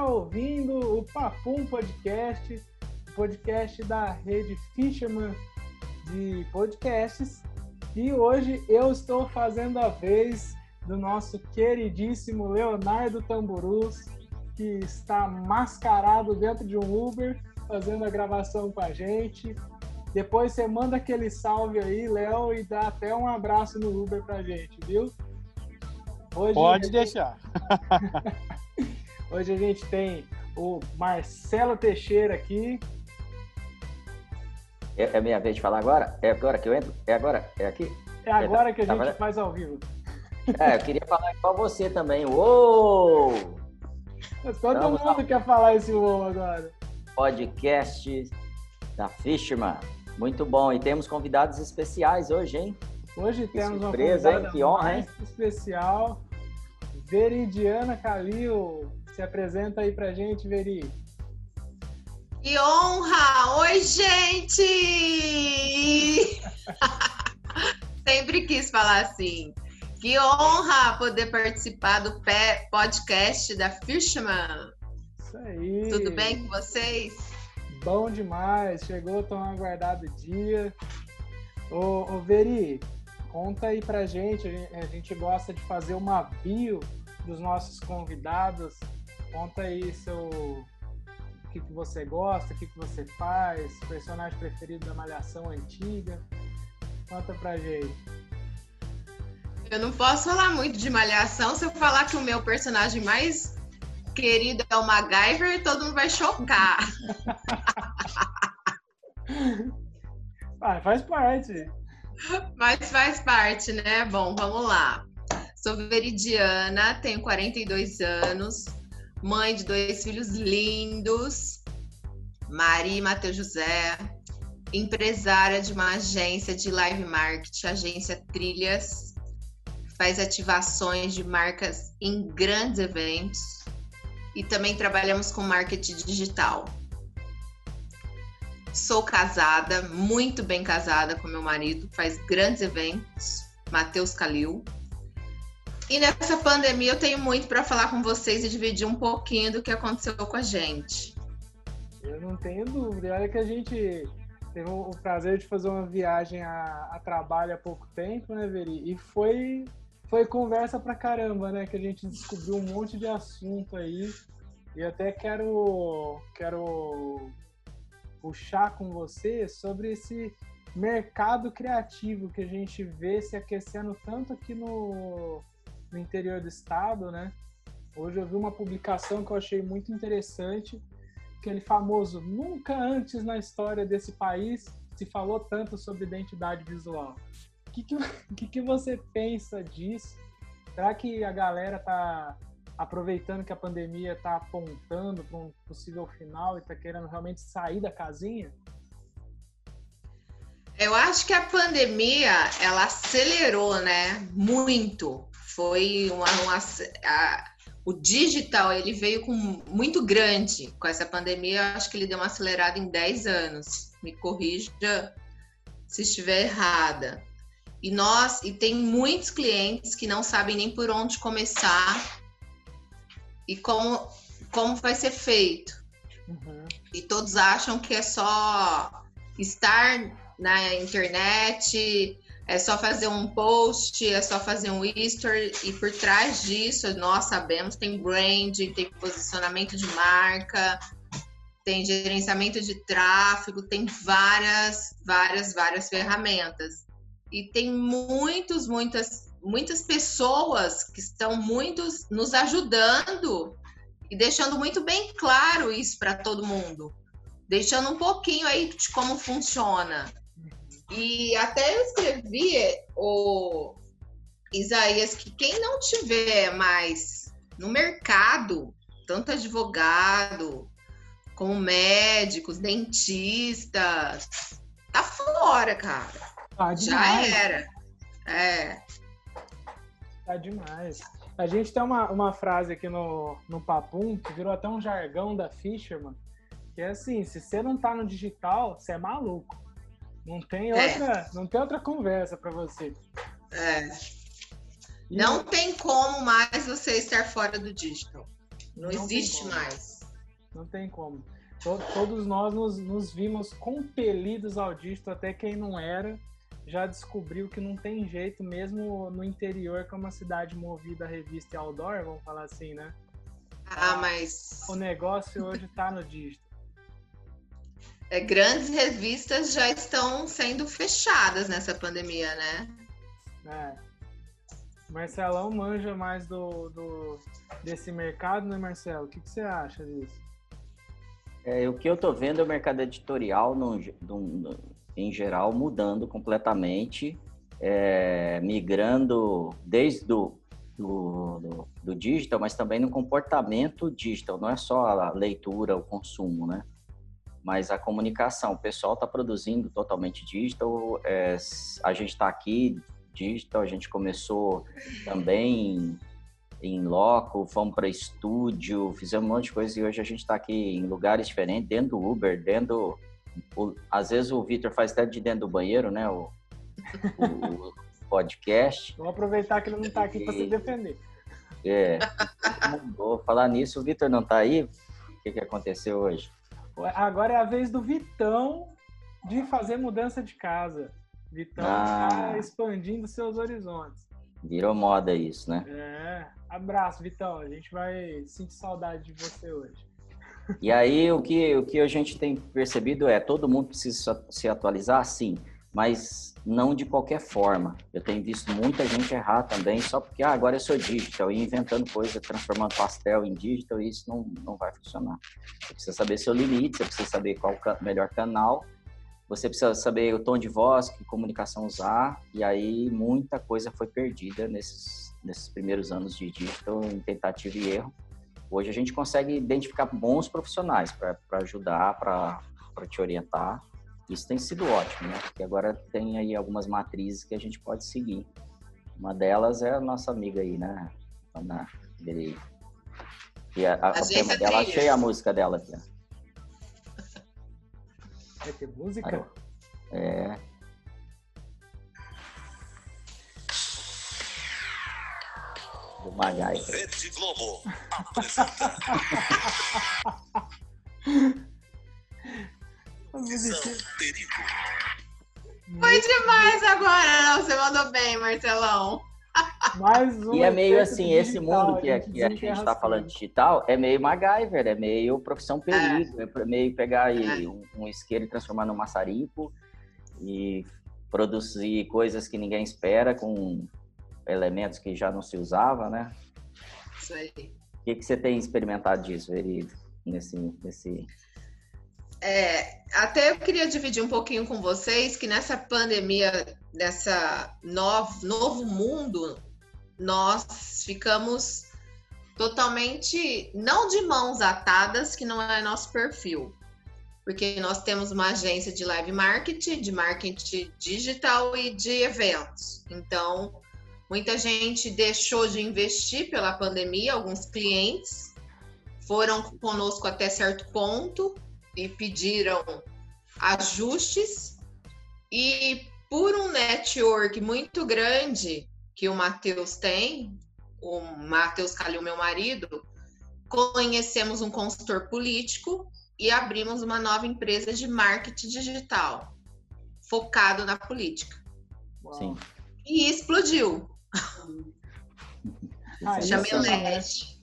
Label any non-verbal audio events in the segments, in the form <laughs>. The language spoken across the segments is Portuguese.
Está ouvindo o Papum Podcast, podcast da rede Fisherman de podcasts. E hoje eu estou fazendo a vez do nosso queridíssimo Leonardo Tamburus, que está mascarado dentro de um Uber, fazendo a gravação com a gente. Depois você manda aquele salve aí, Léo, e dá até um abraço no Uber pra gente, viu? Hoje Pode gente... deixar. <laughs> Hoje a gente tem o Marcelo Teixeira aqui. É, é minha vez de falar agora? É agora que eu entro? É agora? É aqui? É agora que a tá gente faz ao vivo. É, eu queria falar igual você também. Uou! Todo Estamos mundo quer falar esse uou agora. Podcast da Fisherman. Muito bom. E temos convidados especiais hoje, hein? Hoje que temos surpresa, uma convidada hein? Que honra, hein? especial. Veridiana Calil. Se apresenta aí pra gente, Veri. Que honra! Oi, gente! <laughs> Sempre quis falar assim. Que honra poder participar do podcast da Fishman. Isso aí. Tudo bem com vocês? Bom demais. Chegou tão aguardado dia. Ô, ô Veri, conta aí pra gente. A gente gosta de fazer uma bio dos nossos convidados. Conta aí seu o que, que você gosta, o que, que você faz, personagem preferido da Malhação antiga. Conta pra gente. Eu não posso falar muito de Malhação se eu falar que o meu personagem mais querido é o MacGyver, todo mundo vai chocar. <laughs> ah, faz parte. Mas faz parte, né? Bom, vamos lá. Sou veridiana, tenho 42 anos, mãe de dois filhos lindos, Maria e Matheus José, empresária de uma agência de live marketing, agência Trilhas, faz ativações de marcas em grandes eventos e também trabalhamos com marketing digital. Sou casada, muito bem casada com meu marido, faz grandes eventos, Matheus Calil. E nessa pandemia eu tenho muito para falar com vocês e dividir um pouquinho do que aconteceu com a gente. Eu não tenho dúvida. Olha que a gente teve o prazer de fazer uma viagem a, a trabalho há pouco tempo, né, Veri? E foi, foi conversa pra caramba, né? Que a gente descobriu um monte de assunto aí. E até quero, quero puxar com você sobre esse mercado criativo que a gente vê se aquecendo tanto aqui no, no interior do estado, né? Hoje eu vi uma publicação que eu achei muito interessante, aquele famoso nunca antes na história desse país se falou tanto sobre identidade visual. O que, <laughs> que, que, você pensa disso? Será que a galera tá aproveitando que a pandemia está apontando para um possível final e está querendo realmente sair da casinha? Eu acho que a pandemia ela acelerou, né? Muito foi uma, uma a, o digital ele veio com muito grande com essa pandemia. Acho que ele deu uma acelerada em 10 anos. Me corrija se estiver errada. E nós e tem muitos clientes que não sabem nem por onde começar e como como vai ser feito. Uhum. E todos acham que é só estar na internet, é só fazer um post, é só fazer um history e por trás disso nós sabemos tem branding, tem posicionamento de marca, tem gerenciamento de tráfego, tem várias, várias, várias ferramentas. E tem muitos, muitas, muitas pessoas que estão muitos nos ajudando e deixando muito bem claro isso para todo mundo, deixando um pouquinho aí de como funciona. E até eu escrevi, o Isaías, que quem não tiver mais no mercado, tanto advogado como médicos, dentistas, tá fora, cara. Tá Já era. É. Tá demais. A gente tem uma, uma frase aqui no, no Papum que virou até um jargão da Fisherman, que é assim, se você não tá no digital, você é maluco. Não tem é. outra, é. não tem outra conversa para você. É. E... Não tem como mais você estar fora do digital. Não, não existe mais. Não tem como. Todos nós nos, nos vimos compelidos ao dígito, até quem não era já descobriu que não tem jeito, mesmo no interior, que é uma cidade movida a revista e outdoor, vamos falar assim, né? Ah, mas. O negócio hoje está no dígito. É, grandes revistas já estão sendo fechadas nessa pandemia, né? É. Marcelão manja mais do, do desse mercado, né, Marcelo? O que, que você acha disso? É, o que eu estou vendo é o mercado editorial, no, no, em geral, mudando completamente, é, migrando desde do, do, do, do, digital, mas também no comportamento digital, não é só a leitura, o consumo, né? Mas a comunicação, o pessoal está produzindo totalmente digital, é, a gente está aqui digital, a gente começou também em loco, fomos para estúdio, fizemos um monte de coisa e hoje a gente está aqui em lugares diferentes, dentro do Uber, dentro. O, às vezes o Vitor faz até de dentro do banheiro, né? O, o podcast. Vamos aproveitar que ele não está aqui para se defender. É, <laughs> mudou. Falar nisso, o Vitor não está aí? O que, que aconteceu hoje? Agora é a vez do Vitão de fazer mudança de casa. Vitão está ah. expandindo seus horizontes. Virou moda isso, né? É. Abraço, Vitão. A gente vai sentir saudade de você hoje. E aí, o que, o que a gente tem percebido é todo mundo precisa se atualizar, sim, mas não de qualquer forma. Eu tenho visto muita gente errar também, só porque ah, agora eu sou digital e inventando coisa, transformando pastel em digital, e isso não, não vai funcionar. Você precisa saber seu limite, você precisa saber qual o melhor canal você precisa saber o tom de voz, que comunicação usar, e aí muita coisa foi perdida nesses, nesses primeiros anos de digital, em tentativa e erro. Hoje a gente consegue identificar bons profissionais para ajudar, para te orientar. Isso tem sido ótimo, né? Porque agora tem aí algumas matrizes que a gente pode seguir. Uma delas é a nossa amiga aí, né? Ana Berei. E a, a, a tema dela, achei a música dela aqui. <laughs> Vai ter música? É. Do Magai. Rede Globo <laughs> apresenta. <laughs> Foi demais agora, não. Você mandou bem, Marcelão. Mais um e é meio assim, esse mundo que, aqui a gente está falando digital é meio MacGyver, é meio profissão perigo, é, é meio pegar aí é. um, um isqueiro e transformar num maçarico e produzir coisas que ninguém espera com elementos que já não se usava, né? Isso aí. O que, que você tem experimentado disso, Verido, nesse, nesse... É, até eu queria dividir um pouquinho com vocês que nessa pandemia, nessa novo, novo mundo, nós ficamos totalmente, não de mãos atadas, que não é nosso perfil, porque nós temos uma agência de live marketing, de marketing digital e de eventos. Então, muita gente deixou de investir pela pandemia, alguns clientes foram conosco até certo ponto e pediram ajustes e por um network muito grande que o Matheus tem, o Matheus Calil, meu marido, conhecemos um consultor político e abrimos uma nova empresa de marketing digital focado na política. Sim. E explodiu. Ah, <laughs> Chama Elege.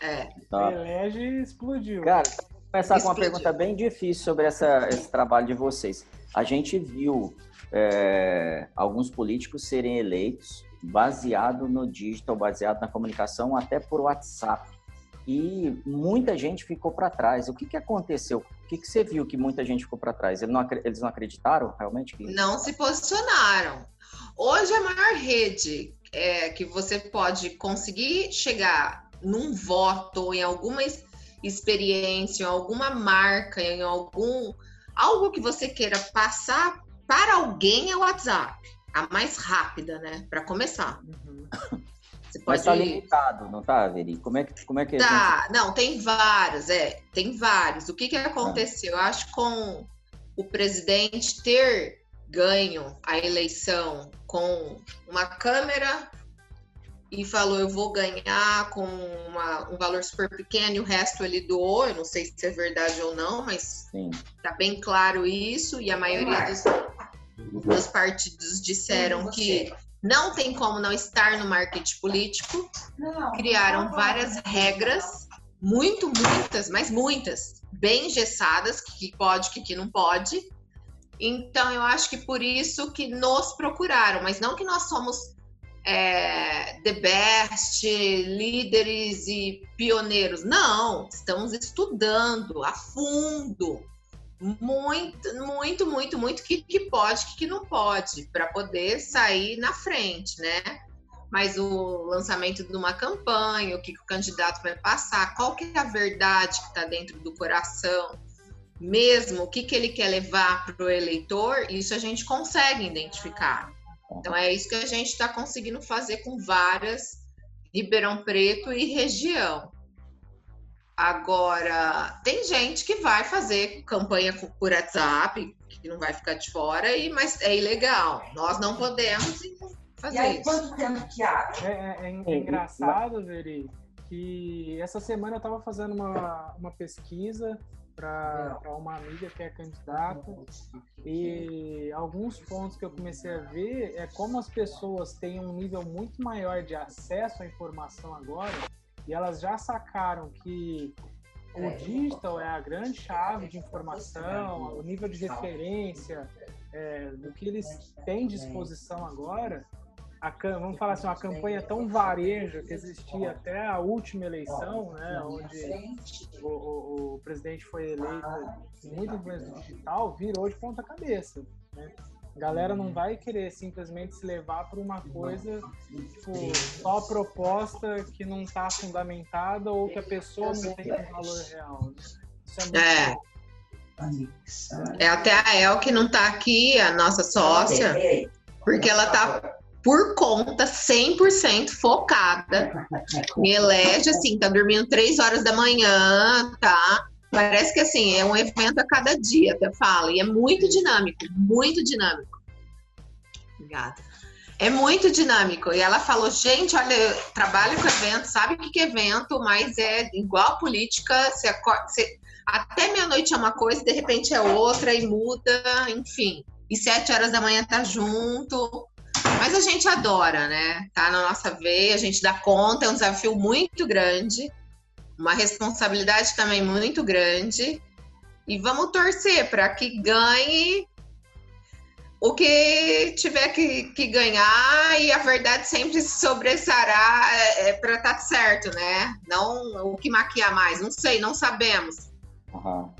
É. Elege explodiu. Cara, começar com uma pergunta bem difícil sobre essa, esse trabalho de vocês. A gente viu é, alguns políticos serem eleitos baseado no digital, baseado na comunicação, até por WhatsApp. E muita gente ficou para trás. O que, que aconteceu? O que, que você viu que muita gente ficou para trás? Eles não, eles não acreditaram realmente? Que... Não se posicionaram. Hoje a maior rede é, que você pode conseguir chegar num voto, em alguma experiência, em alguma marca, em algum algo que você queira passar para alguém é o WhatsApp a mais rápida, né? Para começar. Uhum. Você pode... Mas tá limitado, não tá, Veri? Como é que, como é que Tá, gente... não, tem vários, é, tem vários. O que que aconteceu? Ah. Eu acho que com o presidente ter ganho a eleição com uma câmera e falou: Eu vou ganhar com uma, um valor super pequeno e o resto ele doou. Eu não sei se é verdade ou não, mas Sim. tá bem claro isso. E a maioria dos, dos partidos disseram que não tem como não estar no marketing político. Criaram várias regras, muito, muitas, mas muitas, bem engessadas, que pode, que, que não pode. Então, eu acho que por isso que nos procuraram, mas não que nós somos é, the best, líderes e pioneiros. Não, estamos estudando a fundo muito, muito, muito, muito que, que pode, que, que não pode, para poder sair na frente, né? Mas o lançamento de uma campanha, o que, que o candidato vai passar, qual que é a verdade que está dentro do coração, mesmo o que, que ele quer levar para o eleitor, isso a gente consegue identificar. Então é isso que a gente está conseguindo fazer com várias Ribeirão Preto e região. Agora, tem gente que vai fazer campanha por WhatsApp, que não vai ficar de fora, e, mas é ilegal. Nós não podemos fazer e aí, isso. Quanto tempo que abre? É, é, é, é engraçado, Veri, que essa semana eu estava fazendo uma, uma pesquisa para uma amiga que é candidata. E alguns pontos que eu comecei a ver é como as pessoas têm um nível muito maior de acesso à informação agora e elas já sacaram que o digital é a grande chave de informação, o nível de referência é, do que eles têm disposição agora a, vamos falar assim, uma campanha tão vareja que existia até a última eleição, né, onde o, o, o presidente foi eleito muito influência do digital, virou de ponta cabeça. Né? Galera não vai querer simplesmente se levar por uma coisa, tipo, só proposta que não está fundamentada ou que a pessoa não tem um valor real. Né? Isso é é. É até a El que não está aqui, a nossa sócia, porque ela está por conta, 100% focada. Me elege, assim, tá dormindo três horas da manhã, tá? Parece que, assim, é um evento a cada dia, até fala. E é muito dinâmico, muito dinâmico. Obrigada. É muito dinâmico. E ela falou, gente, olha, eu trabalho com evento, sabe o que é evento, mas é igual política, você acorda, você, até meia-noite é uma coisa, de repente é outra, e muda, enfim. E sete horas da manhã tá junto. Mas a gente adora, né? Tá na nossa veia, a gente dá conta, é um desafio muito grande, uma responsabilidade também muito grande. E vamos torcer para que ganhe o que tiver que, que, ganhar e a verdade sempre sobressará é, é para estar tá certo, né? Não o que maquiar mais, não sei, não sabemos. Uhum.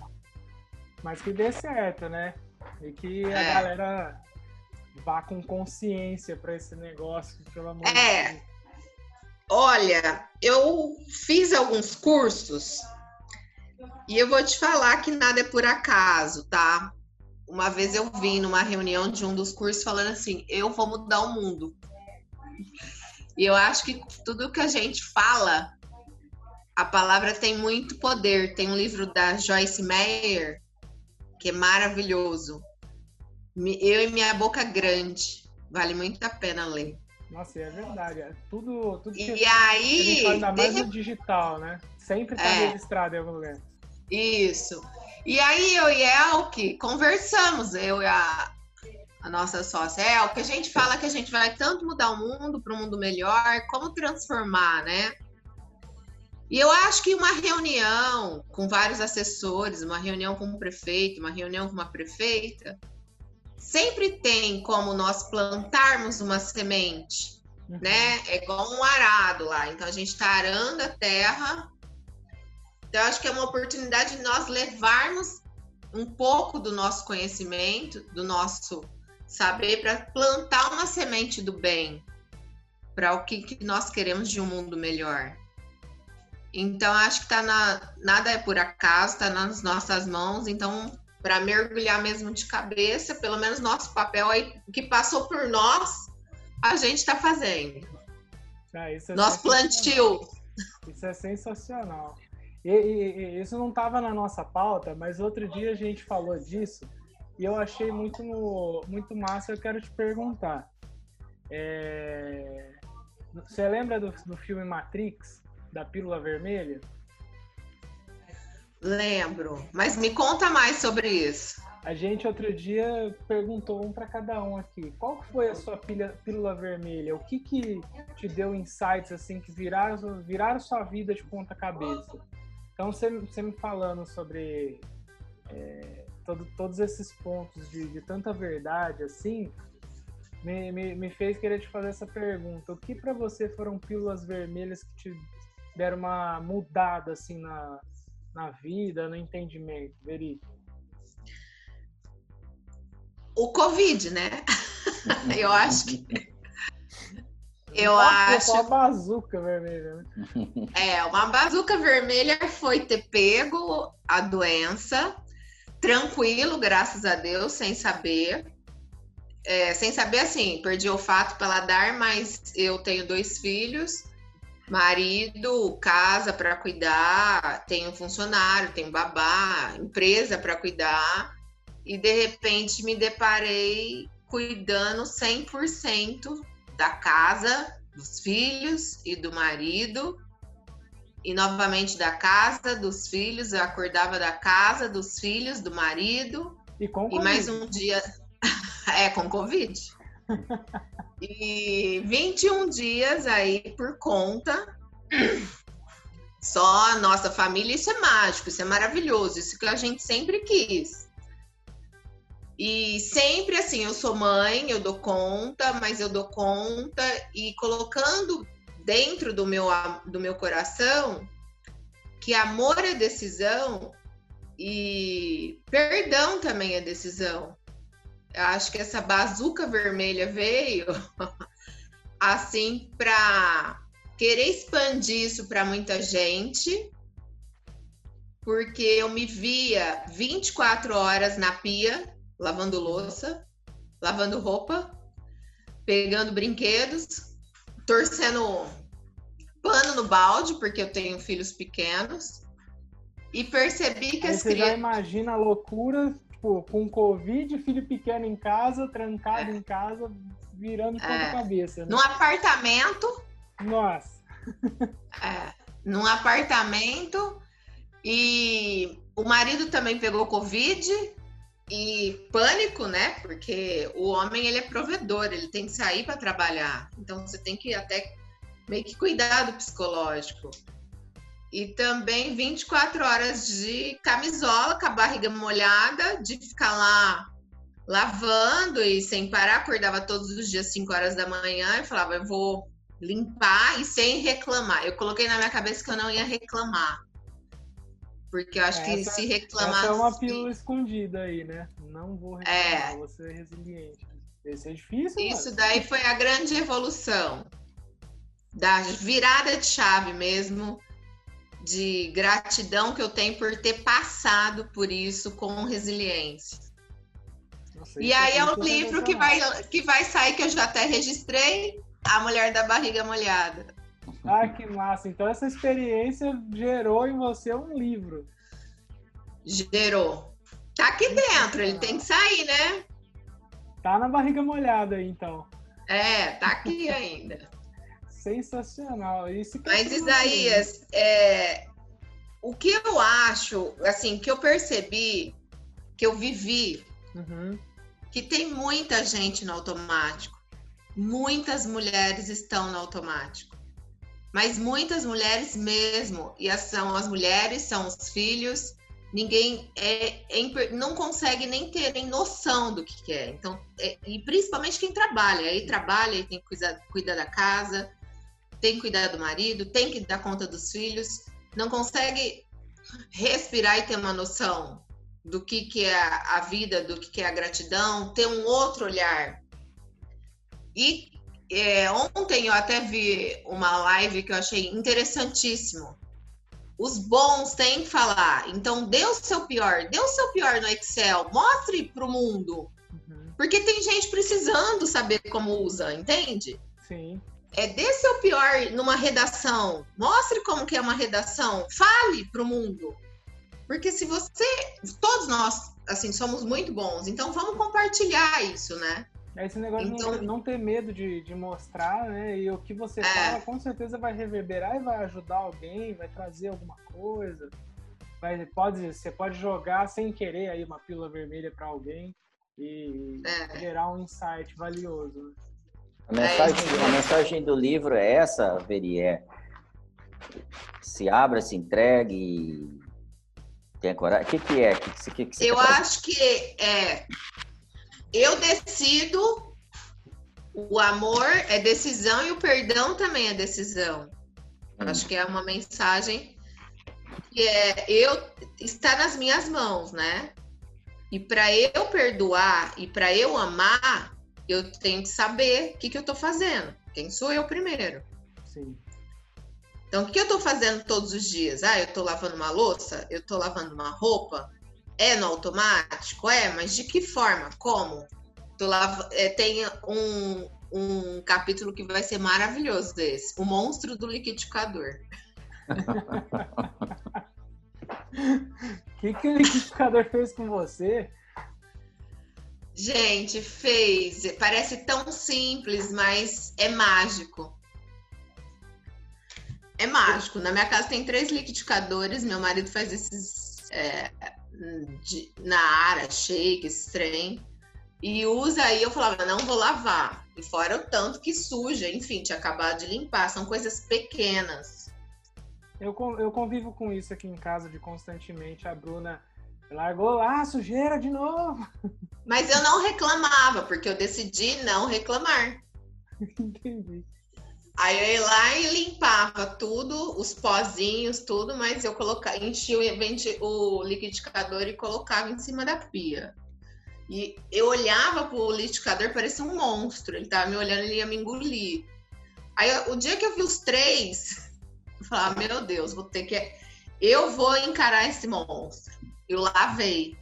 Mas que dê certo, né? E que a é. galera vá com consciência para esse negócio, pelo amor é. de Deus. Olha, eu fiz alguns cursos e eu vou te falar que nada é por acaso, tá? Uma vez eu vim numa reunião de um dos cursos falando assim: eu vou mudar o mundo. E eu acho que tudo que a gente fala, a palavra tem muito poder. Tem um livro da Joyce Meyer que é maravilhoso, eu e minha boca grande. Vale muito a pena ler. Nossa, é verdade. É tudo, tudo que e aí, ainda mais no digital, né? Sempre está é, registrado em algum lugar. Isso. E aí eu e Elke conversamos, eu e a, a nossa sócia Elke, a gente fala que a gente vai tanto mudar o mundo para um mundo melhor, como transformar, né? E eu acho que uma reunião com vários assessores, uma reunião com um prefeito, uma reunião com uma prefeita, sempre tem como nós plantarmos uma semente, uhum. né? É igual um arado lá. Então a gente está arando a terra. Então eu acho que é uma oportunidade de nós levarmos um pouco do nosso conhecimento, do nosso saber para plantar uma semente do bem para o que, que, nós queremos de um mundo melhor. Então acho que tá na nada é por acaso, está nas nossas mãos. Então para mergulhar mesmo de cabeça, pelo menos nosso papel aí, que passou por nós, a gente está fazendo. Ah, é Nosso plantio. Isso é sensacional. E, e, e isso não estava na nossa pauta, mas outro dia a gente falou disso e eu achei muito, muito massa. Eu quero te perguntar. É... Você lembra do, do filme Matrix, da pílula vermelha? Lembro, mas me conta mais sobre isso. A gente outro dia perguntou um para cada um aqui. Qual foi a sua pilha, pílula vermelha? O que que te deu insights assim que viraram, viraram sua vida de ponta cabeça? Então você, me falando sobre é, todo, todos esses pontos de, de tanta verdade assim, me, me, me, fez querer te fazer essa pergunta. O que para você foram pílulas vermelhas que te deram uma mudada assim na, na vida, no entendimento, Veri? O Covid, né? <laughs> eu acho que. <laughs> Eu Nossa, acho. Uma bazuca vermelha, né? <laughs> É, uma bazuca vermelha foi ter pego a doença, tranquilo, graças a Deus, sem saber. É, sem saber assim, perdi o fato pela dar, mas eu tenho dois filhos marido, casa para cuidar, tenho funcionário, tenho babá, empresa para cuidar, e de repente me deparei cuidando 100% da casa, dos filhos e do marido, e novamente da casa, dos filhos, eu acordava da casa, dos filhos, do marido, e, com e mais um dia. <laughs> É com Covid. E 21 dias aí por conta. Só a nossa família, isso é mágico, isso é maravilhoso, isso que a gente sempre quis. E sempre assim, eu sou mãe, eu dou conta, mas eu dou conta e colocando dentro do meu, do meu coração que amor é decisão e perdão também é decisão. Acho que essa bazuca vermelha veio <laughs> assim para querer expandir isso para muita gente, porque eu me via 24 horas na pia, lavando louça, lavando roupa, pegando brinquedos, torcendo pano no balde, porque eu tenho filhos pequenos. E percebi que Aí as crianças. Você já imagina a loucura tipo, com Covid, filho pequeno em casa, trancado é. em casa, virando é. cabeça. Né? Num apartamento. Nossa. é, num apartamento. E o marido também pegou Covid e pânico, né? Porque o homem ele é provedor, ele tem que sair para trabalhar. Então você tem que até meio que cuidar do psicológico. E também 24 horas de camisola com a barriga molhada, de ficar lá lavando e sem parar. Acordava todos os dias 5 horas da manhã e falava, eu vou limpar e sem reclamar. Eu coloquei na minha cabeça que eu não ia reclamar. Porque eu acho essa, que se reclamar. Essa é uma pílula escondida aí, né? Não vou reclamar, é. vou ser resiliente. Esse é difícil. Isso mano. daí foi a grande evolução. Da virada de chave mesmo de gratidão que eu tenho por ter passado por isso com resiliência. Nossa, e aí é um livro que vai, que vai sair, que eu já até registrei, A Mulher da Barriga Molhada. Ah, que massa! Então essa experiência gerou em você um livro. Gerou. Tá aqui dentro, ele tem que sair, né? Tá na barriga molhada aí, então. É, tá aqui ainda. Sensacional. Isso Mas, Isaías, é, o que eu acho, assim, que eu percebi, que eu vivi, uhum. que tem muita gente no automático. Muitas mulheres estão no automático. Mas muitas mulheres mesmo. E são as mulheres, são os filhos. Ninguém é, é não consegue nem terem noção do que, que é. Então, é, e principalmente quem trabalha. Aí trabalha e tem que cuidar, cuidar da casa, tem que cuidar do marido, tem que dar conta dos filhos, não consegue respirar e ter uma noção do que, que é a vida, do que, que é a gratidão, ter um outro olhar. E é, ontem eu até vi uma live que eu achei interessantíssimo. Os bons têm que falar. Então, dê o seu pior, dê o seu pior no Excel, mostre para o mundo. Uhum. Porque tem gente precisando saber como usa, entende? Sim é, dê seu pior numa redação, mostre como que é uma redação, fale para o mundo. Porque se você, todos nós, assim, somos muito bons, então vamos compartilhar isso, né? É esse negócio então, de não, ter medo de, de mostrar, né? E o que você é. fala com certeza vai reverberar e vai ajudar alguém, vai trazer alguma coisa. Vai, pode, você pode jogar sem querer aí uma pílula vermelha para alguém e é. gerar um insight valioso. Né? A mensagem, a mensagem do livro é essa, Veri, é se abra, se entregue, tenha coragem. O que, que é? Que, que, que eu acho que é eu decido, o amor é decisão e o perdão também é decisão. Hum. Acho que é uma mensagem que é eu está nas minhas mãos, né? E para eu perdoar e para eu amar, eu tenho que saber o que, que eu estou fazendo. Quem sou eu primeiro? Sim. Então, o que eu estou fazendo todos os dias? Ah, eu estou lavando uma louça? Eu estou lavando uma roupa? É no automático? É, mas de que forma? Como? Tô lá, é, tem um, um capítulo que vai ser maravilhoso desse. O monstro do liquidificador. O <laughs> que, que o liquidificador fez com você? Gente, fez. Parece tão simples, mas é mágico. É mágico. Na minha casa tem três liquidificadores. Meu marido faz esses é, de, na área, shake, trem. E usa aí, eu falava, não vou lavar. E fora o tanto que suja, enfim, tinha acabado de limpar. São coisas pequenas. Eu, eu convivo com isso aqui em casa de constantemente. A Bruna largou lá, sujeira de novo. Mas eu não reclamava, porque eu decidi não reclamar. <laughs> Entendi. Aí eu ia lá e limpava tudo, os pozinhos, tudo, mas eu colocava, enchia o liquidificador e colocava em cima da pia. E eu olhava pro liquidificador, parecia um monstro. Ele tava me olhando, ele ia me engolir. Aí o dia que eu vi os três, <laughs> eu falava, meu Deus, vou ter que. Eu vou encarar esse monstro. Eu lavei.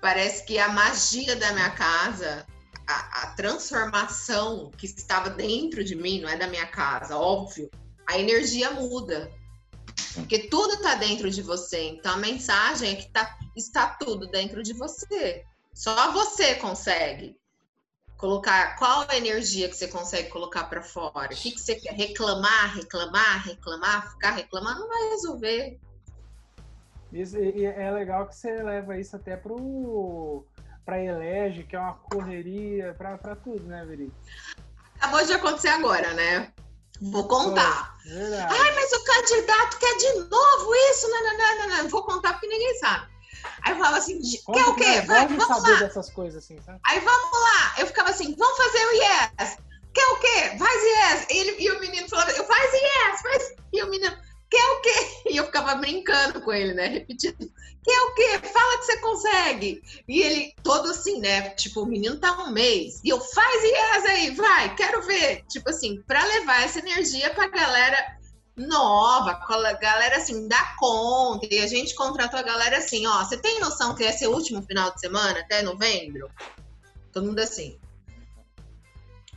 Parece que a magia da minha casa a, a, transformação que estava dentro de mim, não é da minha casa, óbvio, a energia muda. Porque tudo está dentro de você. Então a mensagem é que tá, está tudo dentro de você. Só você consegue colocar qual a energia que você consegue colocar para fora. O que, que você quer? Reclamar, reclamar, reclamar, ficar reclamando não vai resolver. Isso, e é legal que você leva isso até pro para elege, que é uma correria para tudo, né, Veri? Acabou de acontecer agora, né? Vou contar. Ai, mas o candidato quer de novo isso? Não, não, não, não, não. Vou contar porque ninguém sabe. Aí eu falava assim, quer o quê? Vai, vamos saber lá. dessas coisas assim, sabe? Aí vamos lá. Eu ficava assim, vamos fazer o yes. Quer o quê? Faz yes. E, ele, e o menino falava, eu faz yes, faz. E o menino, quer o quê? E eu ficava brincando com ele, né? Repetindo, quer o quê? Fala que você consegue. E ele todo assim, né? Tipo, o menino tá um mês. E eu, faz yes aí, vai, quero ver. Tipo assim, pra levar essa energia pra galera nova, a galera assim, dá conta. E a gente contratou a galera assim, ó, você tem noção que esse é o último final de semana, até novembro? Todo mundo assim.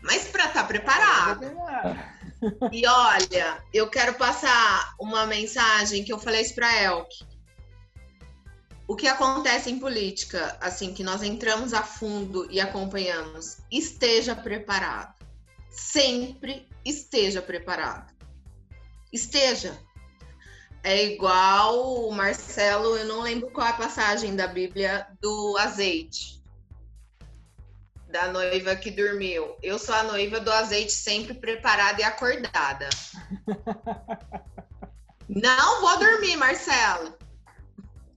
Mas para estar tá preparado. E olha, eu quero passar uma mensagem que eu falei isso para Elke. O que acontece em política, assim, que nós entramos a fundo e acompanhamos, esteja preparado. Sempre esteja preparado. Esteja. É igual o Marcelo, eu não lembro qual é a passagem da Bíblia do azeite da noiva que dormiu. Eu sou a noiva do azeite sempre preparada e acordada. <laughs> não vou dormir, Marcelo.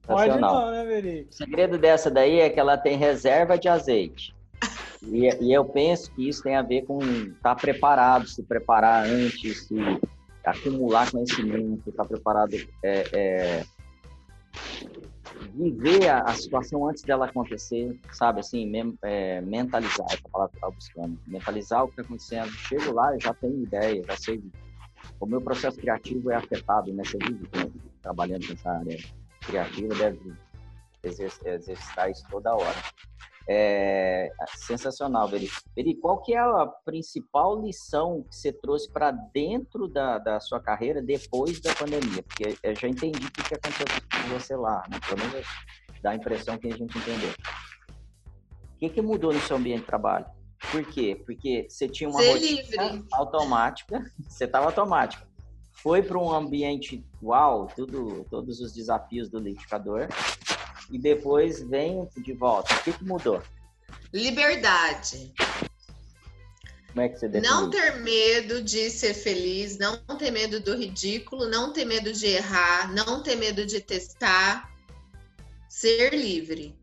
Pode não, né, Veri? O segredo dessa daí é que ela tem reserva de azeite. E, e eu penso que isso tem a ver com estar tá preparado, se preparar antes, se acumular conhecimento, estar tá preparado é, é viver a, a, situação antes dela acontecer, sabe? Assim, mem, é, mentalizar, essa palavra que eu buscando. Mentalizar o que está acontecendo. Chego lá, já tenho ideia, já sei. O meu processo criativo é afetado, né? Você vive trabalhando nessa área criativa, deve exercitar isso toda hora. É, sensacional, Veri. Veri, qual que é a principal lição que você trouxe para dentro da, da sua carreira depois da pandemia? Porque eu já entendi o que aconteceu com você lá, né? pelo menos dá a impressão que a gente entendeu. O que, que mudou no seu ambiente de trabalho? Por quê? Porque você tinha uma Ser rotina livre. automática, <laughs> você estava automático. Foi para um ambiente, uau, tudo, todos os desafios do liquidificador, e depois vem de volta. O que, que mudou? Liberdade. Como é que você define? Não ter medo de ser feliz, não ter medo do ridículo, não ter medo de errar, não ter medo de testar. Ser livre.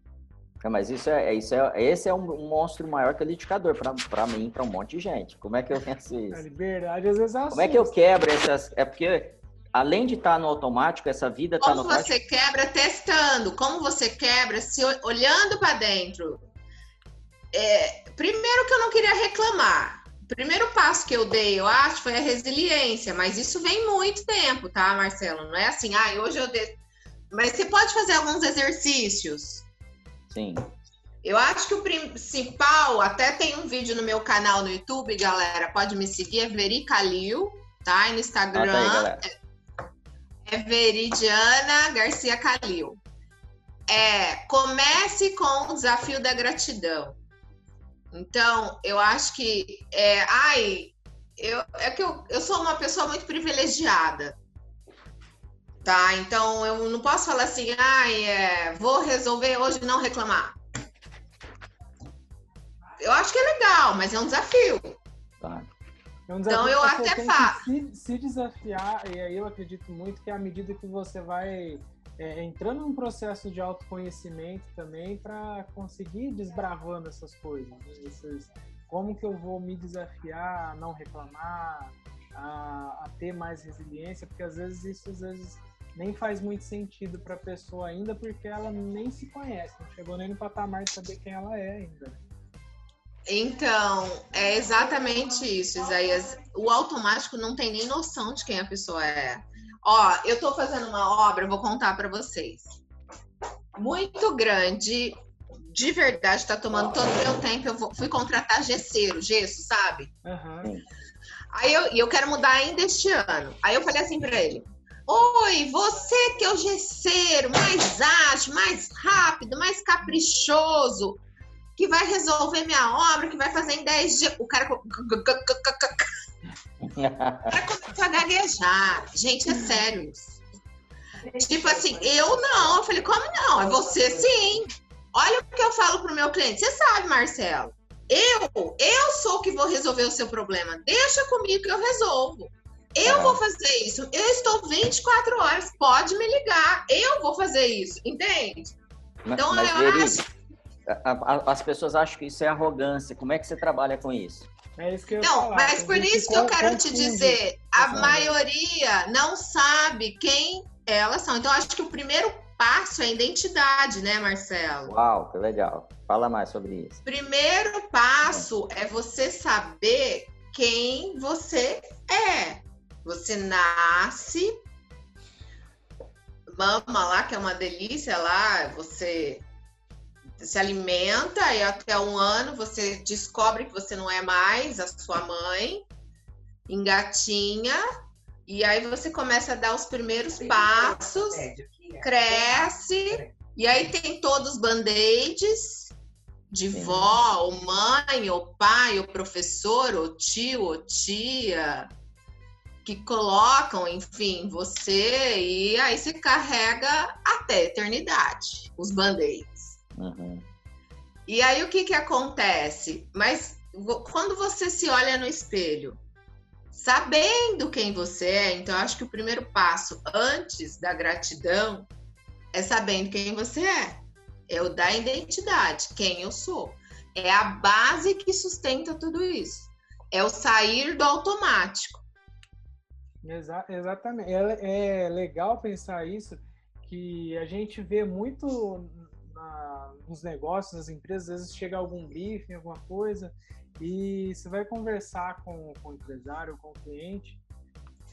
É, Mas isso é, isso é, esse é um, monstro maior que o liquidificador para mim, para um monte de gente. Como é que eu <laughs> penso A isso? liberdade às vezes Como é que eu quebro essas? É porque além de estar no automático, essa vida está no Como automático. você quebra testando? Como você quebra se olhando para dentro? É, primeiro que eu não queria reclamar. O primeiro passo que eu dei, eu acho, foi a resiliência, mas isso vem muito tempo, tá, Marcelo? Não é assim, ah, hoje eu de... Mas você pode fazer alguns exercícios. Sim. Eu acho que o principal, até tem um vídeo no meu canal no YouTube, galera, pode me seguir, é Veri Calil, tá? E no Instagram Anota aí, galera. É Veridiana Garcia Calil. É, comece com o desafio da gratidão. Então, eu acho que, é, ai, eu, é que eu, eu sou uma pessoa muito privilegiada, tá? Então, eu não posso falar assim, ai, é, vou resolver hoje não reclamar. Eu acho que é legal, mas é um desafio. É um Então, eu até tem fa- que se, se desafiar, e aí eu acredito muito que à medida que você vai é, entrando num processo de autoconhecimento também para conseguir desbravando essas coisas. né? Esses- como que eu vou me desafiar a não reclamar, a, a ter mais resiliência, porque às vezes isso às vezes nem faz muito sentido para a pessoa ainda, porque ela nem se conhece, não chegou nem no patamar de saber quem ela é ainda. Então, é exatamente isso, Isaías. O automático não tem nem noção de quem a pessoa é. Ó, eu tô fazendo uma obra, eu vou contar para vocês. Muito grande, de verdade, tá tomando todo o meu tempo. Eu vou- fui contratar gesseiro, gesso, sabe? Aham. Aí eu, e eu quero mudar ainda este ano. Aí eu falei assim para ele: Oi, você que é o gesseiro mais ágil, mais rápido, mais caprichoso, que vai resolver minha obra, que vai fazer em 10 dias. O cara, <laughs> o cara começou a gaguejar. Gente, é sério isso. Tipo assim, eu não. Eu falei, como não? É você sim. Olha o que eu falo pro meu cliente. Você sabe, Marcelo. Eu, eu sou que vou resolver o seu problema. Deixa comigo que eu resolvo. Eu Ah. vou fazer isso. Eu estou 24 horas. Pode me ligar. Eu vou fazer isso. Entende? Então, Mas, eu acho- as pessoas acham que isso é arrogância. Como é que você trabalha com isso? É isso que eu Não, falar, mas por isso que eu quero te dizer, a Confunde. maioria não sabe quem elas são. Então, acho que o primeiro passo é a identidade, né, Marcelo? Uau, que legal. Fala mais sobre isso. Primeiro passo é você saber quem você é. Você nasce, mama lá, que é uma delícia lá, você se alimenta e até um ano você descobre que você não é mais a sua mãe, engatinha, e aí você começa a dar os primeiros passos, cresce, e aí tem todos os band-aids de Sim. vó, ou mãe, ou pai, ou professor, ou tio, ou tia, que colocam, enfim, você, e aí você carrega até a eternidade os band-aids. Uhum. E aí o que que acontece? Mas quando você se olha no espelho, sabendo quem você é, então eu acho que o primeiro passo antes da gratidão é sabendo quem você é. É o da identidade, quem eu sou. É a base que sustenta tudo isso. É o sair do automático. Exa- exatamente. É, é legal pensar isso, que a gente vê muito na- nos negócios, nas empresas, às vezes chega algum briefing, alguma coisa, e você vai conversar com, com o empresário, com o cliente,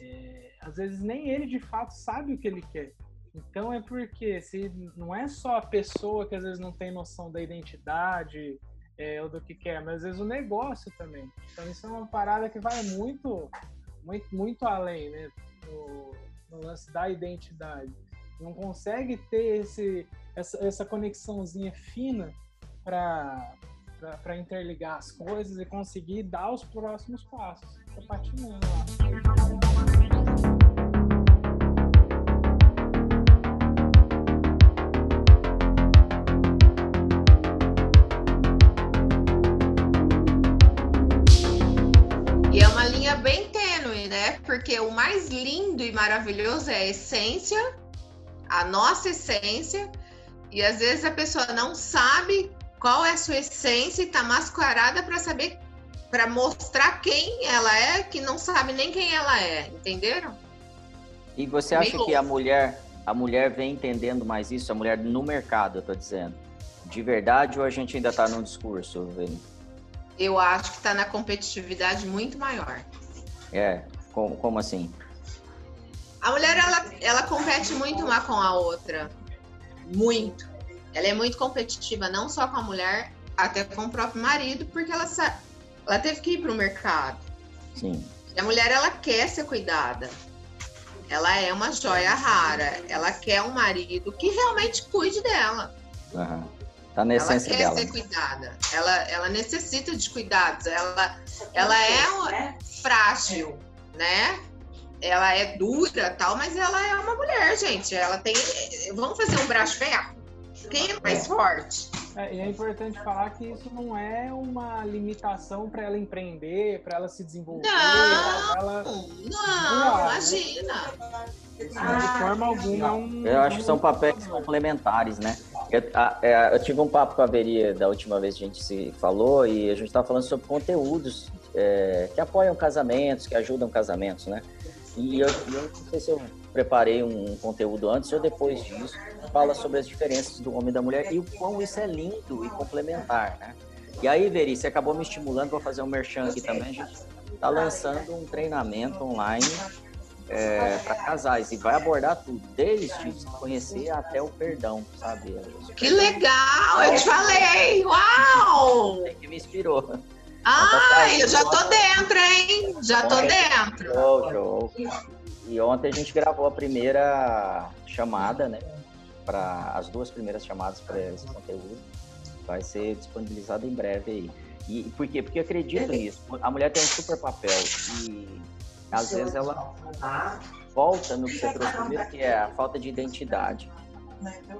é, às vezes nem ele de fato sabe o que ele quer. Então é porque se não é só a pessoa que às vezes não tem noção da identidade é, ou do que quer, mas às vezes o negócio também. Então isso é uma parada que vai muito, muito, muito além, né? No, no lance da identidade. Não consegue ter esse, essa, essa conexãozinha fina para para interligar as coisas e conseguir dar os próximos passos. Tô patinando lá. porque o mais lindo e maravilhoso é a essência, a nossa essência, e às vezes a pessoa não sabe qual é a sua essência e está mascarada para saber, para mostrar quem ela é, que não sabe nem quem ela é, entenderam? E você acha que a mulher, a mulher vem entendendo mais isso, a mulher no mercado, eu tô dizendo, de verdade ou a gente ainda está num discurso? Eu acho que está na competitividade muito maior. É, como, como assim? A mulher, ela, ela compete muito uma com a outra. Muito. Ela é muito competitiva, não só com a mulher, até com o próprio marido, porque ela, ela teve que ir para o mercado. Sim. E a mulher, ela quer ser cuidada. Ela é uma joia rara. Ela quer um marido que realmente cuide dela. Uhum. Tá na essência ela quer dela. ser cuidada. Ela, ela necessita de cuidados. Ela, ela é frágil né? Ela é dura tal, mas ela é uma mulher, gente. Ela tem. Vamos fazer um braço ferro. Quem é mais forte? É, e é importante falar que isso não é uma limitação para ela empreender, para ela se desenvolver. Não, ela... não, não imagina. de forma alguma é um. Eu acho que são papéis complementares, né? Eu, a, é, eu, tive um papo com a Veria da última vez que a gente se falou e a gente estava falando sobre conteúdos é, que apoiam casamentos, que ajudam casamentos, né? E eu, eu, não sei se eu preparei um conteúdo antes ou depois disso, fala sobre as diferenças do homem e da mulher e o quão isso é lindo e complementar, né? E aí, Veri, você acabou me estimulando, vou fazer um merchan aqui também, a gente está lançando um treinamento online é, para casais e vai abordar tudo, desde se conhecer até o perdão, sabe? Que legal! Eu te falei! Uau! É que me inspirou. Ah, eu já tô dentro, hein? Já tô dentro. Show, show. E ontem a gente gravou a primeira chamada, né? Para as duas primeiras chamadas para esse conteúdo. Vai ser disponibilizado em breve aí. E por quê? Porque eu acredito nisso. A mulher tem um super papel e às vezes ela volta no que você trouxe primeiro, que é a falta de identidade.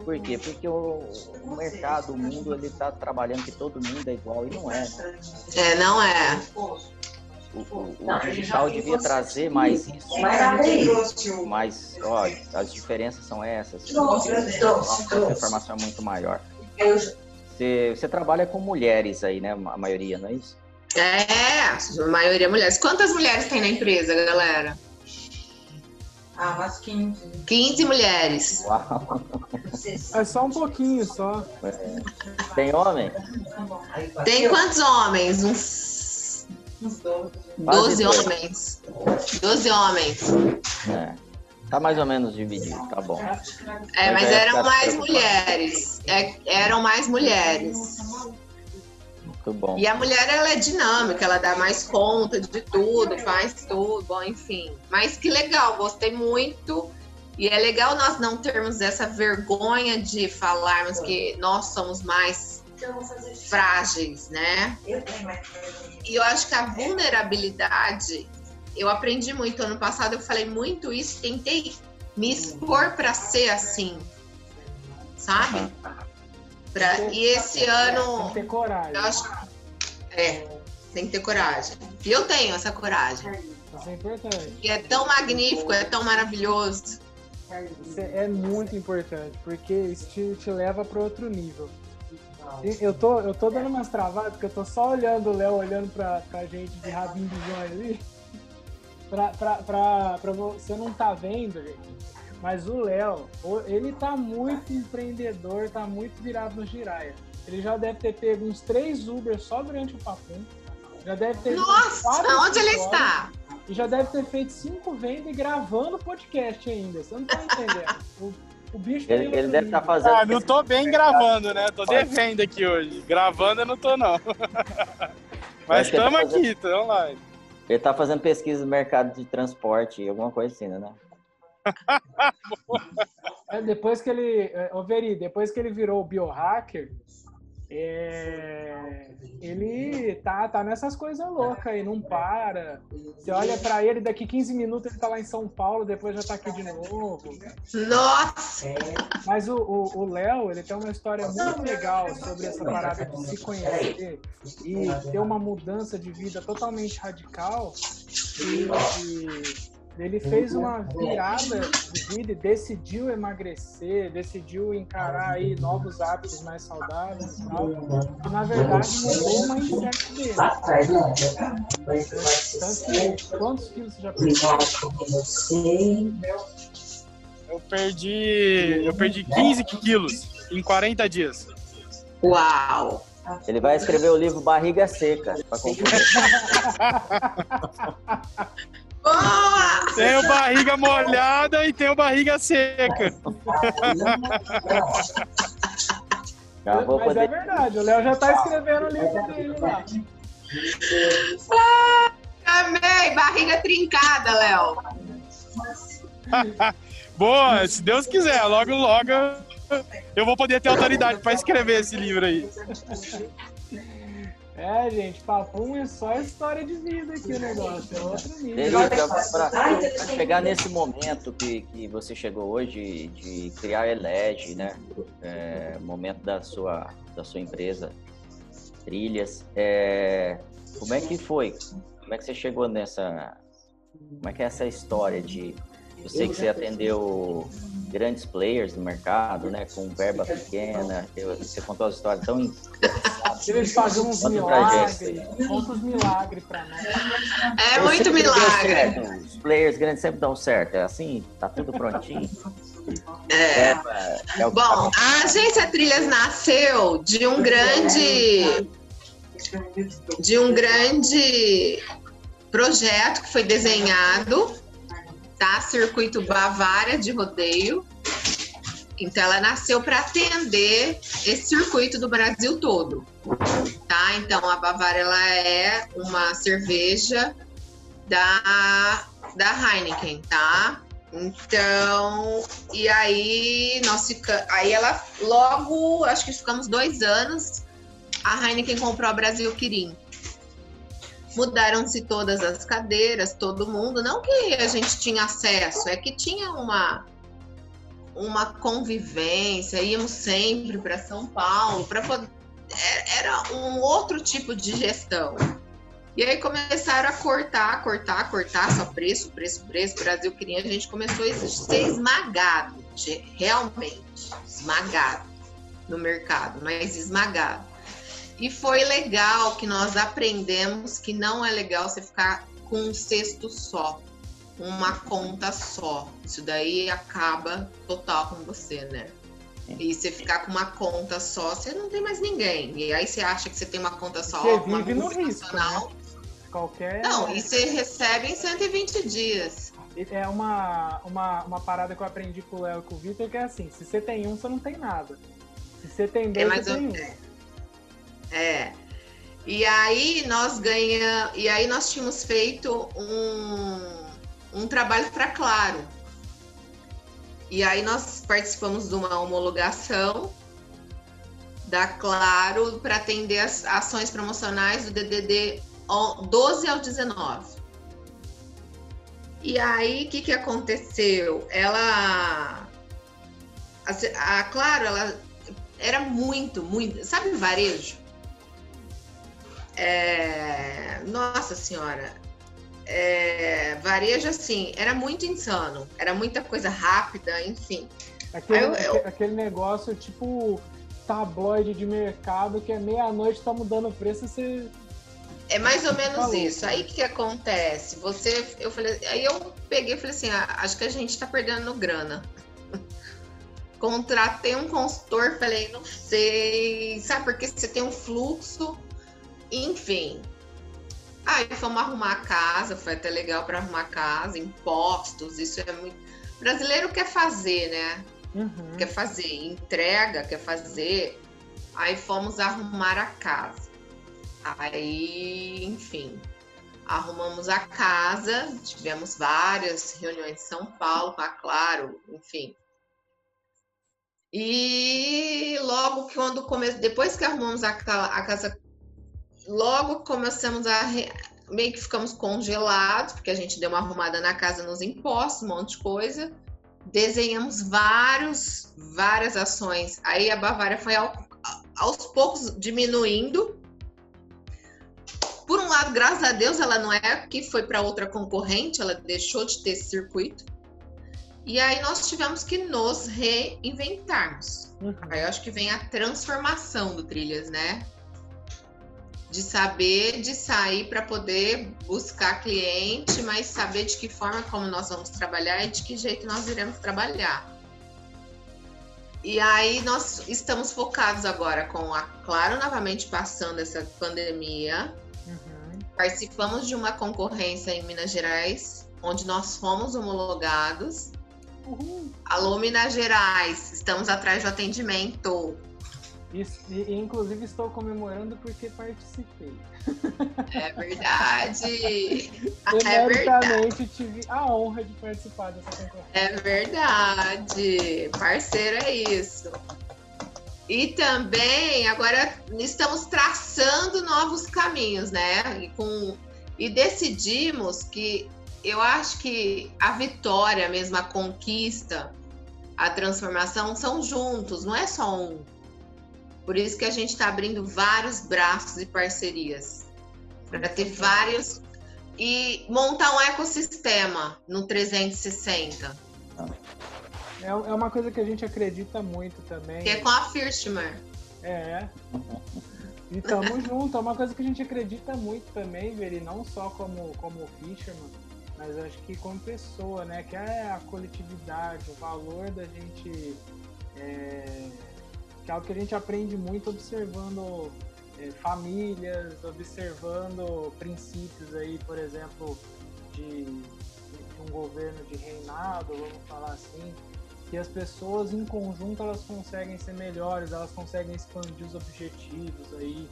Por quê? Porque o, o mercado, o mundo, ele está trabalhando que todo mundo é igual e não é. Né? É, não é. O, o, o digital devia trazer mais isso. Mas, ó, as diferenças são essas. A informação é muito maior. Você, você trabalha com mulheres aí, né? A maioria, não é isso? É, a maioria é mulheres. Quantas mulheres tem na empresa, galera? Ah, umas 15. 15 mulheres. Uau. É só um pouquinho, só. É. Tem homem? Tem quantos homens? Uns. Uns 12. 12 homens. 12 homens. É. Tá mais ou menos dividido, tá bom. É, mas eram mais mulheres. É, eram mais mulheres. Muito bom. E a mulher, ela é dinâmica, ela dá mais conta de tudo, faz tudo, bom, enfim. Mas que legal, gostei muito. E é legal nós não termos essa vergonha de falarmos que nós somos mais frágeis, né? E eu acho que a vulnerabilidade, eu aprendi muito ano passado, eu falei muito isso, tentei me expor para ser assim, sabe? Pra, e esse ano. Tem que ter coragem. Acho, é, tem que ter coragem. E eu tenho essa coragem. Isso é importante. E é tão magnífico, é tão maravilhoso. Isso é muito importante, porque isso te, te leva para outro nível. Eu tô, eu tô dando umas travadas, porque eu tô só olhando o Léo, olhando pra, pra gente de rabinho de joia ali. <laughs> Pra, pra, pra, pra, você não tá vendo, gente. Mas o Léo, ele tá muito empreendedor, tá muito virado no giraia. Ele já deve ter pego uns três Uber só durante o papum. Já deve ter. Nossa, onde ele está? E já deve ter feito cinco vendas e gravando podcast ainda. Você não tá entendendo. o, o bicho tá Ele, ele deve estar tá fazendo. Ah, não tô bem gravando, né? Tô devendo aqui hoje. Gravando eu não tô, não. <laughs> Mas estamos tá fazendo... aqui, tô online. Ele tá fazendo pesquisa no mercado de transporte, alguma coisa assim, né? É, depois que ele. Ô, Veri, depois que ele virou biohacker, é, ele tá, tá nessas coisas loucas aí, não para. Você olha pra ele, daqui 15 minutos ele tá lá em São Paulo, depois já tá aqui de novo. Nossa! Mas o o- o Léo, ele tem uma história muito legal sobre essa parada de se conhecer e ter uma mudança de vida totalmente radical. E, e ele fez uma virada de vida e decidiu emagrecer, decidiu encarar aí novos hábitos mais saudáveis e tal. E na verdade mudou o mindset dele. Tanto que, quantos quilos você já perdeu? Eu perdi. Eu perdi 15 quilos em 40 dias. Uau! Ele vai escrever o livro Barriga Seca. pra concluir. <laughs> Boa! Tenho barriga molhada e tenho barriga seca. Mas é poder. verdade, o Léo já tá escrevendo o livro dele lá. Amei! Barriga trincada, Léo. <laughs> Boa, se Deus quiser, logo, logo eu vou poder ter autoridade para escrever esse livro aí. É, gente, papum é só história de vida aqui o negócio, é outro nível. Para chegar nesse momento que, que você chegou hoje de criar a Elege, né? É, momento da sua, da sua empresa, Trilhas. É, como é que foi? Como é que você chegou nessa. Como é que é essa história de. Eu sei que você atendeu grandes players no mercado, né? Com verba pequena. Eu- Você contou as histórias tão. <laughs> Eles fazem uns Conta milagres, conta os milagres pra nós. É Eu muito milagre. Os players grandes sempre dão certo. É assim, tá tudo prontinho. <laughs> É. é o que Bom, a agência Trilhas nasceu de um grande de um grande projeto que foi desenhado, tá? Circuito Bavária de rodeio. Então ela nasceu para atender esse circuito do Brasil todo, tá? Então a Bavária ela é uma cerveja da da Heineken, tá? Então, e aí nós ficamos. Aí ela logo, acho que ficamos dois anos, a Heineken comprou a Brasil Quirim. Mudaram-se todas as cadeiras, todo mundo. Não que a gente tinha acesso, é que tinha uma uma convivência, íamos sempre para São Paulo, para poder. é- Era um outro tipo de gestão. E aí começaram a cortar, cortar, cortar, só preço, preço, preço. Brasil queria, a gente começou a ser esmagado, realmente, esmagado no mercado, mas esmagado. E foi legal que nós aprendemos que não é legal você ficar com um cesto só, uma conta só. Isso daí acaba total com você, né? E você ficar com uma conta só, você não tem mais ninguém. E aí você acha que você tem uma conta só, Você uma vive no risco, multinacional. Qualquer. Não, e você recebe em 120 dias. É uma, uma, uma parada que eu aprendi com o Léo e com o Vitor, que é assim, se você tem um, você não tem nada. Se você tem dois, É você tem um. É. E aí nós ganha, e aí nós tínhamos feito um, um trabalho para Claro. E aí nós participamos de uma homologação da Claro para atender as ações promocionais do DDD ao- 12 ao 19. E aí, o que, que aconteceu? Ela. A, a Claro, ela era muito, muito. Sabe varejo? É, nossa senhora. É, varejo, assim, era muito insano. Era muita coisa rápida, enfim. Aquele, Eu- eu- aque- aquele negócio tipo tabloide de mercado que é meia-noite, tá mudando o preço, você. É mais ou menos Falou. isso. Aí o que, acontece? Você, eu falei, aí eu peguei e falei assim, ah, acho que a gente tá perdendo grana. <laughs> Contratei um consultor, falei, não sei, sabe porque você tem um fluxo, enfim. Aí fomos arrumar a casa, foi até legal para arrumar a casa, impostos, isso é muito. Brasileiro quer fazer, né? Uhum. quer fazer, entrega, quer fazer. Aí fomos arrumar a casa. Aí, enfim, arrumamos a casa, tivemos várias reuniões em São Paulo, com a Claro, enfim. E logo quando come... depois que arrumamos a, a casa, logo começamos a re... meio que ficamos congelados, porque a gente deu uma arrumada na casa nos impostos, um monte de coisa. Desenhamos vários, várias ações. Aí a Bavária foi ao, aos poucos diminuindo. Por um lado, graças a Deus, ela não é que foi para outra concorrente, ela deixou de ter circuito. E aí nós tivemos que nos reinventarmos. Uhum. Aí eu acho que vem a transformação do Trilhas, né? De saber de sair para poder buscar cliente, mas saber de que forma como nós vamos trabalhar e de que jeito nós iremos trabalhar. E aí nós estamos focados agora com a Claro novamente passando essa pandemia. Uhum. Participamos de uma concorrência em Minas Gerais, onde nós fomos homologados Uhum. Alô, Minas Gerais, estamos atrás do atendimento. Isso, e, inclusive estou comemorando porque participei. É verdade. <laughs> é verdade. tive a honra de participar dessa concorrência. É verdade. Parceiro é isso. E também agora estamos traçando novos caminhos, né? E, com, e decidimos que eu acho que a vitória mesmo, a conquista, a transformação são juntos, não é só um. Por isso que a gente está abrindo vários braços e parcerias para ter vários e montar um ecossistema no 360. É, é uma coisa que a gente acredita muito também. Que é com a Firstmer. É. E tamo <laughs> junto, é uma coisa que a gente acredita muito também, Veri, não só como, como Fisherman, mas acho que como pessoa, né? Que é a coletividade, o valor da gente. É, que é algo que a gente aprende muito observando é, famílias, observando princípios aí, por exemplo, de, de um governo de reinado, vamos falar assim, que as pessoas em conjunto elas conseguem ser melhores, elas conseguem expandir os objetivos aí.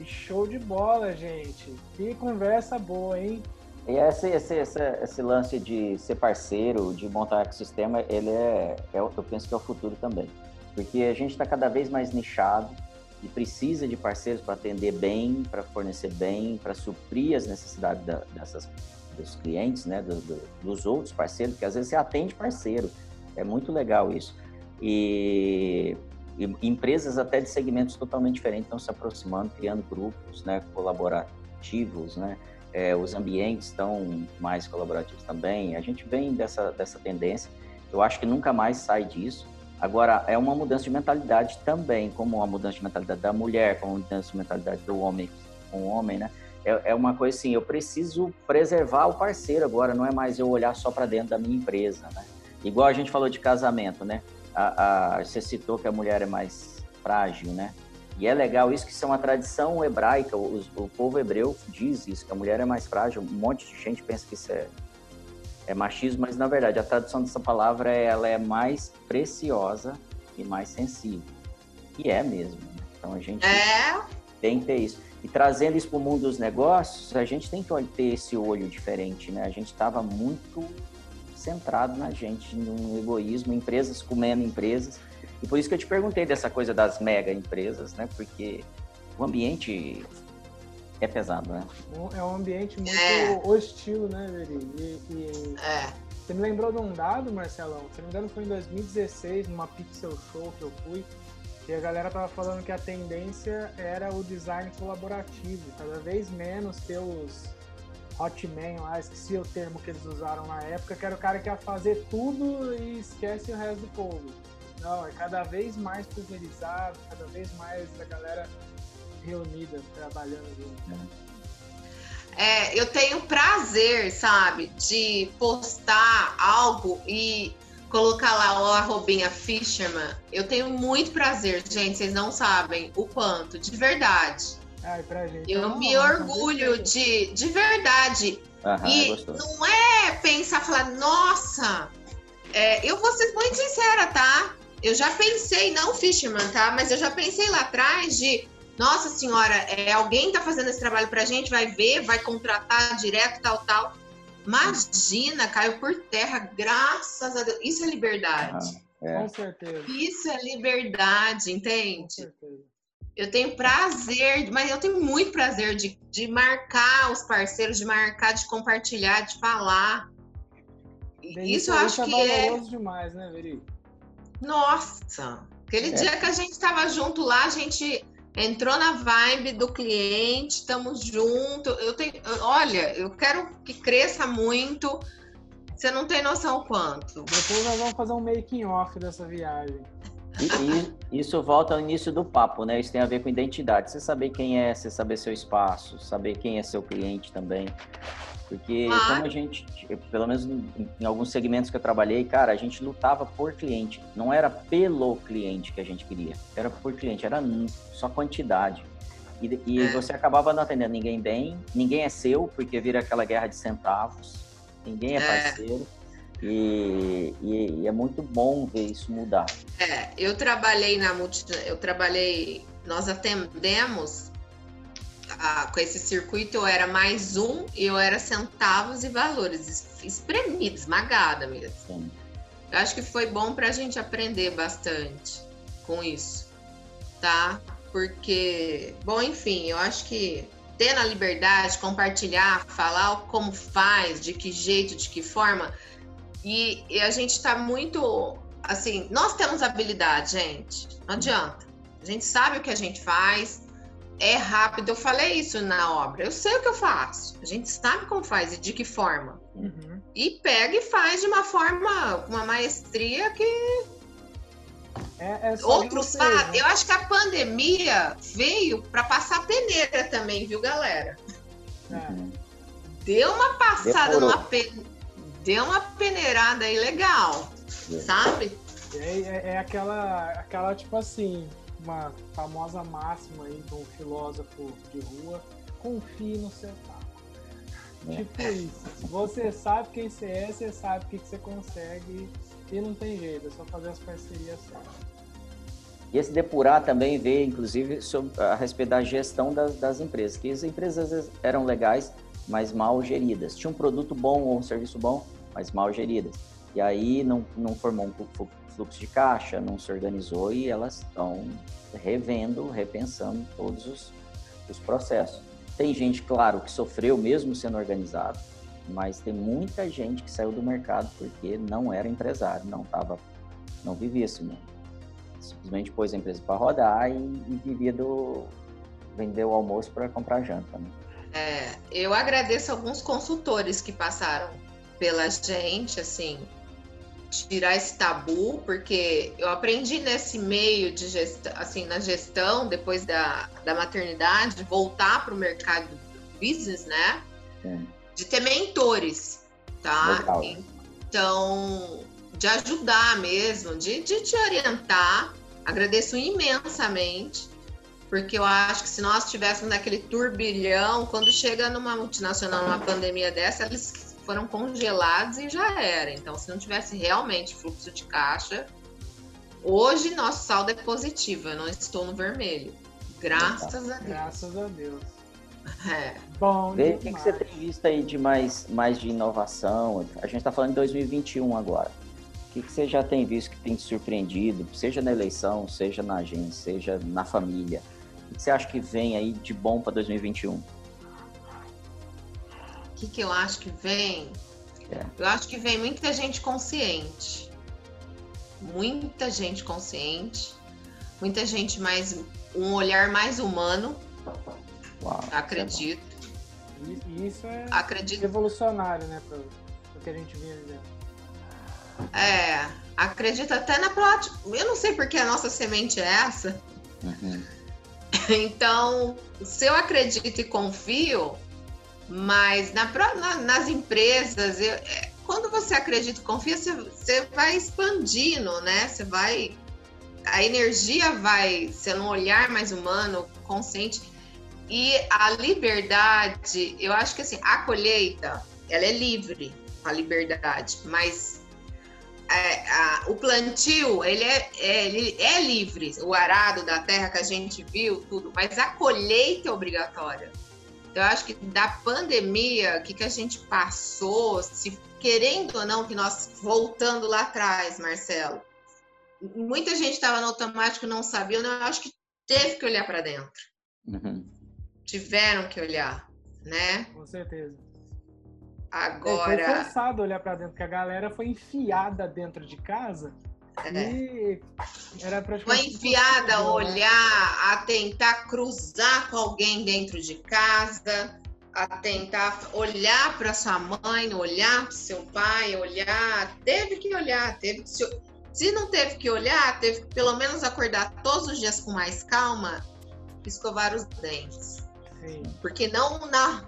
E show de bola, gente. Que conversa boa, hein? E esse, esse, esse, esse, lance de ser parceiro, de montar ecossistema, ele é, é, eu penso que é o futuro também. Porque a gente está cada vez mais nichado e precisa de parceiros para atender bem, para fornecer bem, para suprir as necessidades da, dessas, dos clientes, né, do, do, dos outros parceiros, porque às vezes você atende parceiro. É muito legal isso. E, e empresas até de segmentos totalmente diferentes estão se aproximando, criando grupos né, colaborativos, né? é, os ambientes estão mais colaborativos também. A gente vem dessa, dessa tendência. Eu acho que nunca mais sai disso. Agora, é uma mudança de mentalidade também, como uma mudança de mentalidade da mulher, como uma mudança de mentalidade do homem com o homem, né? É, é uma coisa assim, eu preciso preservar o parceiro agora, não é mais eu olhar só para dentro da minha empresa, né? Igual a gente falou de casamento, né? A, a, você citou que a mulher é mais frágil, né? E é legal isso, que isso é uma tradição hebraica, o, o, povo hebreu diz isso, que a mulher é mais frágil, um monte de gente pensa que isso é, é machismo, mas na verdade a tradução dessa palavra é ela é mais preciosa e mais sensível. E é mesmo. Né? Então a gente é. tem que ter isso. E trazendo isso para o mundo dos negócios, a gente tem que ter esse olho diferente, né? A gente estava muito centrado na gente, num egoísmo, empresas comendo empresas, e por isso que eu te perguntei dessa coisa das mega empresas, né? Porque o ambiente é pesado, né? É um ambiente muito é. hostil, né, Veri? E, e... É. Você me lembrou de um dado, Marcelão? Se não me engano, foi em 2016, numa Pixel Show que eu fui, e a galera tava falando que a tendência era o design colaborativo, cada vez menos ter os hotman lá, esqueci o termo que eles usaram na época, que era o cara que ia fazer tudo e esquece o resto do povo. Não, é cada vez mais pulverizado, cada vez mais a galera reunida, trabalhando junto. Né? É, eu tenho prazer, sabe, de postar algo e colocar lá o arrobinha Fisherman. Eu tenho muito prazer, gente, vocês não sabem o quanto, de verdade. Ai, pra gente, eu é me orgulho de, de verdade. Aham, e é não é pensar, falar, nossa, é, eu vou ser muito sincera, tá? eu já pensei, não Fisherman, tá? Mas eu já pensei lá atrás de, nossa senhora, é, alguém tá fazendo esse trabalho pra gente, vai ver, vai contratar direto, tal, tal. Imagina, caiu por terra, graças a Deus. Isso é liberdade. É. Com certeza. Isso é liberdade, Com entende? certeza. Eu tenho prazer, mas eu tenho muito prazer de, de marcar os parceiros, de marcar, de compartilhar, de falar. Bem, Isso eu acho é que é. valoroso demais, né, Veri? Nossa! Aquele É. dia que a gente estava junto lá, a gente entrou na vibe do cliente, estamos juntos. Eu tenho, olha, eu quero que cresça muito. Você não tem noção o quanto. Depois nós vamos fazer um making off dessa viagem. E, e isso volta ao início do papo, né? Isso tem a ver com identidade. Você saber quem é, você saber seu espaço, saber quem é seu cliente também. Porque Claro. como a gente, pelo menos em, alguns segmentos que eu trabalhei, cara, a gente lutava por cliente. Não era pelo cliente que a gente queria, era por cliente, era só quantidade. E, e É. você acabava não atendendo ninguém bem, ninguém é seu, porque vira aquela guerra de centavos, ninguém é É. parceiro. E, e- e é muito bom ver isso mudar. É, eu trabalhei na multi, eu trabalhei, nós atendemos ah, com esse circuito, eu era mais um e eu era centavos e valores, es- espremida, esmagada mesmo. Eu acho que foi bom para a gente aprender bastante com isso, tá? Porque, bom, enfim, eu acho que ter a liberdade, compartilhar, falar como faz, de que jeito, de que forma, e, e a gente está muito, assim, nós temos habilidade, gente, não adianta. A gente sabe o que a gente faz, é rápido. Eu falei isso na obra, eu sei o que eu faço, a gente sabe como faz e de que forma Uhum. e pega e faz de uma forma, com uma maestria que É, é só outros fazem. né? Eu acho que a pandemia veio para passar peneira também, viu, galera? Uhum. Deu uma passada, numa pe... deu uma peneirada aí legal, É. sabe? É, é- é aquela, aquela, tipo assim, uma famosa máxima aí de um filósofo de rua, confie no seu taco. É. Tipo isso. Você sabe quem você é, você sabe o que, que você consegue e não tem jeito, é só fazer as parcerias certas. E esse depurar também veio, inclusive, sobre, a respeito da gestão das, das empresas, que as empresas às vezes eram legais, mas mal geridas. Tinha um produto bom ou um serviço bom, mas mal geridas. E aí não, não formou um fluxo de caixa, não se organizou e elas estão revendo, repensando todos os, os processos. Tem gente, claro, que sofreu mesmo sendo organizado, mas tem muita gente que saiu do mercado porque não era empresário, não tava, não vivia esse mundo simplesmente pôs a empresa para rodar e, e vivia do vender o almoço para comprar janta. Né? É, eu agradeço alguns consultores que passaram pela gente, assim, tirar esse tabu, porque eu aprendi nesse meio de gestão, assim, na gestão, depois da, da maternidade, voltar para o mercado business, né? Sim. De ter mentores, tá? Legal. Então, de ajudar mesmo, de, de te orientar. Agradeço imensamente, porque eu acho que se nós estivéssemos naquele turbilhão, quando chega numa multinacional, numa pandemia dessa, eles foram congelados e já era. Então, se não tivesse realmente fluxo de caixa, hoje nosso saldo é positivo, eu não estou no vermelho. Graças a Deus. Graças a Deus. É. Bom, Vê o que, que você tem visto aí de mais, mais de inovação. A gente está falando de 2021 agora. O que, que você já tem visto que tem te surpreendido, seja na eleição, seja na agência, seja na família? O que você acha que vem aí de bom para 2021? Que, que eu acho que vem? É. Eu acho que vem muita gente consciente. Muita gente consciente. Muita gente mais. Um olhar mais humano, Uau, é acredito. E Isso é Acredito. revolucionário, né, pro, pro que a gente vinha vivendo. É. Acredito até na prática. Eu não sei porque a nossa semente é essa. Uhum. <laughs> Então, se eu acredito e confio, mas na, na- nas empresas, eu- é, quando você acredita e confia, você, você vai expandindo, né? Você vai. A energia vai sendo um olhar mais humano, consciente. E a liberdade, eu acho que assim, a colheita, ela é livre, a liberdade, mas é, a- o plantio, ele é, é- ele é livre, o arado da terra que a gente viu, tudo, mas a colheita é obrigatória. Então, eu acho que da pandemia, o que, que a gente passou, se querendo ou não, que nós, voltando lá atrás, Marcelo, muita gente estava no automático, não sabia, eu acho que teve que olhar para dentro. Uhum. Tiveram que olhar, né? Com certeza. Agora. É, foi forçado olhar para dentro, porque a galera foi enfiada dentro de casa é. era. Foi enfiada a né? olhar, a tentar cruzar com alguém dentro de casa, a tentar olhar para sua mãe, olhar para seu pai, olhar. Teve que olhar, teve que se se não teve que olhar, teve que pelo menos acordar todos os dias com mais calma, escovar os dentes. Sim. Porque não na,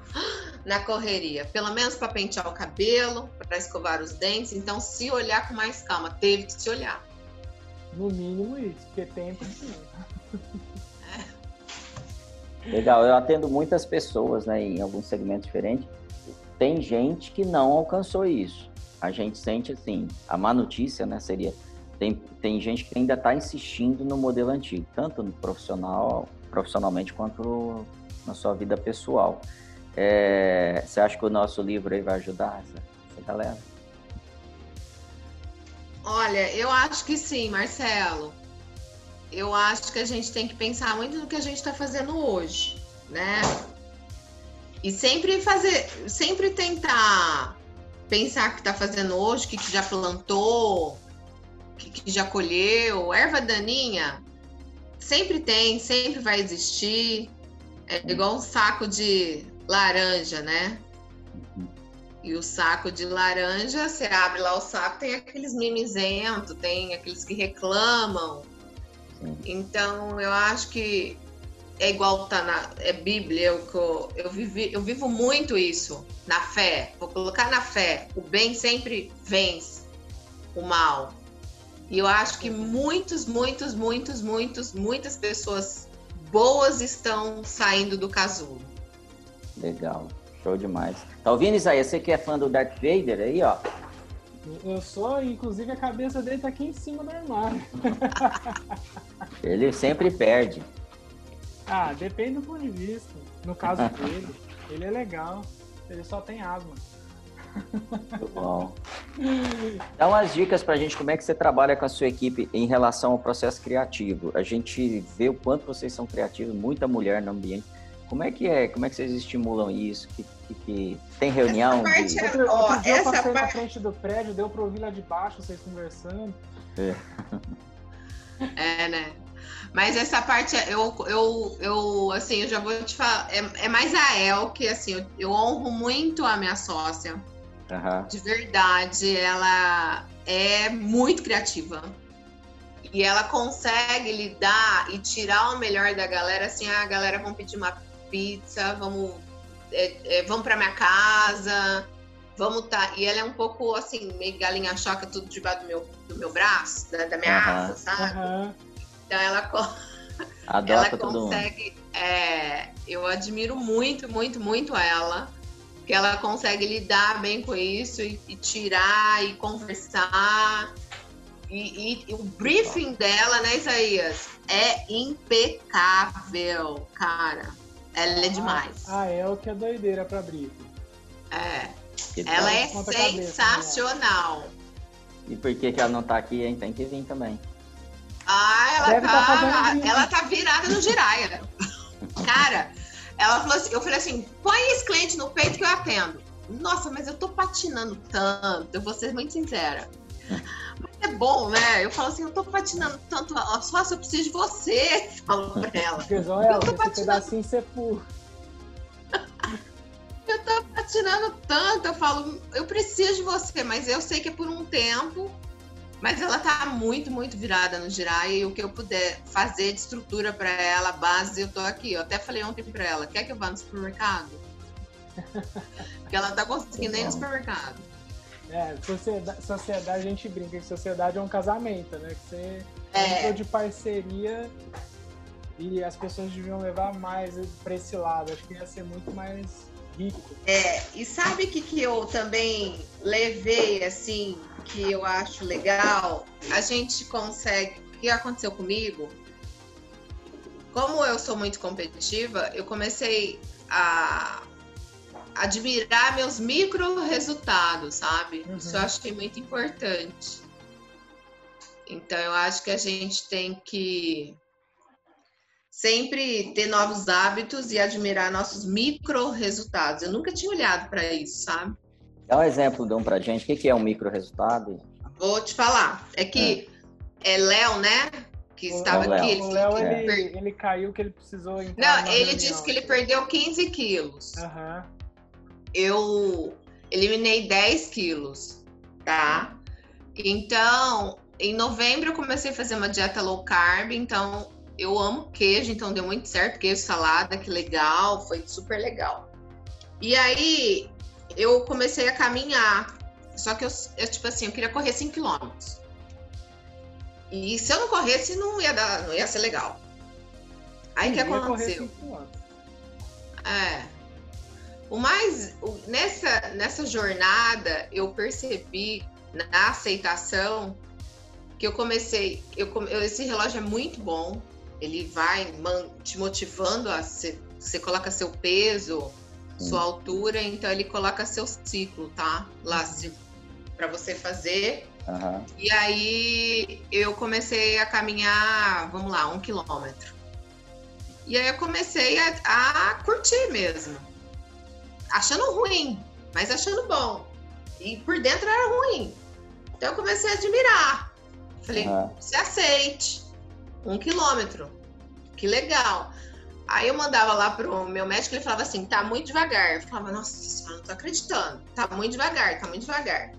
na correria, pelo menos para pentear o cabelo, para escovar os dentes. Então, se olhar com mais calma, teve que se olhar. No mínimo isso, porque tempo sim. Legal, eu atendo muitas pessoas né, em alguns segmentos diferentes. Tem gente que não alcançou isso. A gente sente assim, a má notícia né, seria tem, tem gente que ainda está insistindo no modelo antigo, tanto no profissional, profissionalmente quanto na sua vida pessoal. É, você acha que o nosso livro aí vai ajudar essa, essa galera? Olha, eu acho que sim, Marcelo. Eu acho que a gente tem que pensar muito no que a gente está fazendo hoje, né? E sempre fazer, sempre tentar pensar o que está fazendo hoje, o que, que já plantou, que, que já colheu, erva daninha, sempre tem, sempre vai existir. É igual um saco de laranja, né? E o saco de laranja, você abre lá o saco, tem aqueles mimizentos, tem aqueles que reclamam. Então, eu acho que é igual tá na é Bíblia, eu, eu, eu, vivi, eu vivo muito isso, na fé. Vou colocar na fé. O bem sempre vence o mal. E eu acho que muitos, muitos, muitos, muitos, muitas pessoas boas estão saindo do casulo. Legal, show demais. Tá ouvindo, Isaías? Você que é fã do Darth Vader aí, ó? Eu sou, inclusive a cabeça dele tá aqui em cima do armário. <laughs> ele sempre perde. Ah, depende do ponto de vista. No caso dele, <laughs> ele é legal. Ele só tem asma. Muito bom. Dá umas dicas para a gente como é que você trabalha com a sua equipe em relação ao processo criativo. A gente vê o quanto vocês são criativos, muita mulher no ambiente. Como é que é? Como é que vocês estimulam isso? Que, que, que... Tem reunião? Parte, de... outro, outro dia eu passei parte... na frente do prédio, deu para ouvir lá de baixo vocês conversando. É, é né? Mas essa parte, eu, eu, eu, assim, eu já vou te falar, é, é mais a El que, assim, eu, eu honro muito a minha sócia, Uhum. De verdade, ela é muito criativa. E ela consegue lidar e tirar o melhor da galera, assim, ah, a galera vamos pedir uma pizza, vamos, é, é, vamos pra minha casa, vamos tá. E ela é um pouco assim, meio galinha choca, tudo debaixo do meu, do meu braço, da, da minha uhum. asa, sabe? Uhum. Então ela, Adota ela consegue. É, eu admiro muito, muito, muito ela que ela consegue lidar bem com isso e, e tirar e conversar. E, e, o briefing dela, né, Isaías, é impecável, cara. Ela é demais. Ah, é o que é doideira pra briefing. É. ela é sensacional. Cabeça, né? E por que, que ela não tá aqui, hein? Tem que vir também. Ah, ela tá, tá ela tá virada no giraia. <laughs> Cara, ela falou assim, eu falei assim, põe esse cliente no peito que eu atendo. Nossa, mas eu tô patinando tanto, eu vou ser muito sincera. Mas é bom, né? Eu falo assim, eu tô patinando tanto, só se eu preciso de você, falo pra ela. Porque, Joel, eu tô patinando assim, você por... <laughs> Eu tô patinando tanto, eu falo, eu preciso de você, mas eu sei que é por um tempo mas ela tá muito, muito virada no girar e o que eu puder fazer de estrutura para ela, base, eu tô aqui. Eu até falei ontem para ela, quer que eu vá no supermercado? <laughs> Porque ela tá conseguindo ir no supermercado. É, sociedade, sociedade, a gente brinca que sociedade é um casamento, né? Que você é de parceria e as pessoas deviam levar mais para esse lado. Acho que ia ser muito mais rico. É, e sabe o que, que eu também levei, assim, que eu acho legal, a gente consegue. O que aconteceu comigo? Como eu sou muito competitiva, eu comecei a admirar meus micro resultados, sabe? Uhum. Isso eu achei muito importante. Então eu acho que a gente tem que sempre ter novos hábitos e admirar nossos micro resultados. Eu nunca tinha olhado para isso, sabe? Dá um exemplo de um pra gente. O que é um micro resultado? Vou te falar. É que é, Léo, né? Que estava É o Léo. aqui. Ele, O Léo, ele ele, caiu que ele precisou Não, ele reunião. disse que ele perdeu 15 quilos. Aham. Eu eliminei 10 quilos, tá? Então, em novembro eu comecei a fazer uma dieta low carb, então eu amo queijo, então deu muito certo, queijo salada, que legal, foi super legal. E aí eu comecei a caminhar, só que eu, eu, tipo assim, eu queria correr 5 quilômetros. E se eu não corresse, não ia dar, não ia ser legal. Aí o que aconteceu? É. O mais o- nessa nessa jornada eu percebi na aceitação que eu comecei, eu, esse relógio é muito bom. Ele vai man- te motivando a você, você coloca seu peso, Sim. sua altura, então ele coloca seu ciclo, tá? Lá para você fazer. Aham. E aí eu comecei a caminhar, vamos lá, um quilômetro. E aí eu comecei a, a curtir mesmo. Achando ruim, mas achando bom. E por dentro era ruim. Então eu comecei a admirar. Falei, Aham. se aceite. Um quilômetro. Que legal. Aí eu mandava lá pro meu médico, ele falava assim, tá muito devagar. Eu falava, nossa senhora, não tô acreditando. Tá muito devagar, tá muito devagar.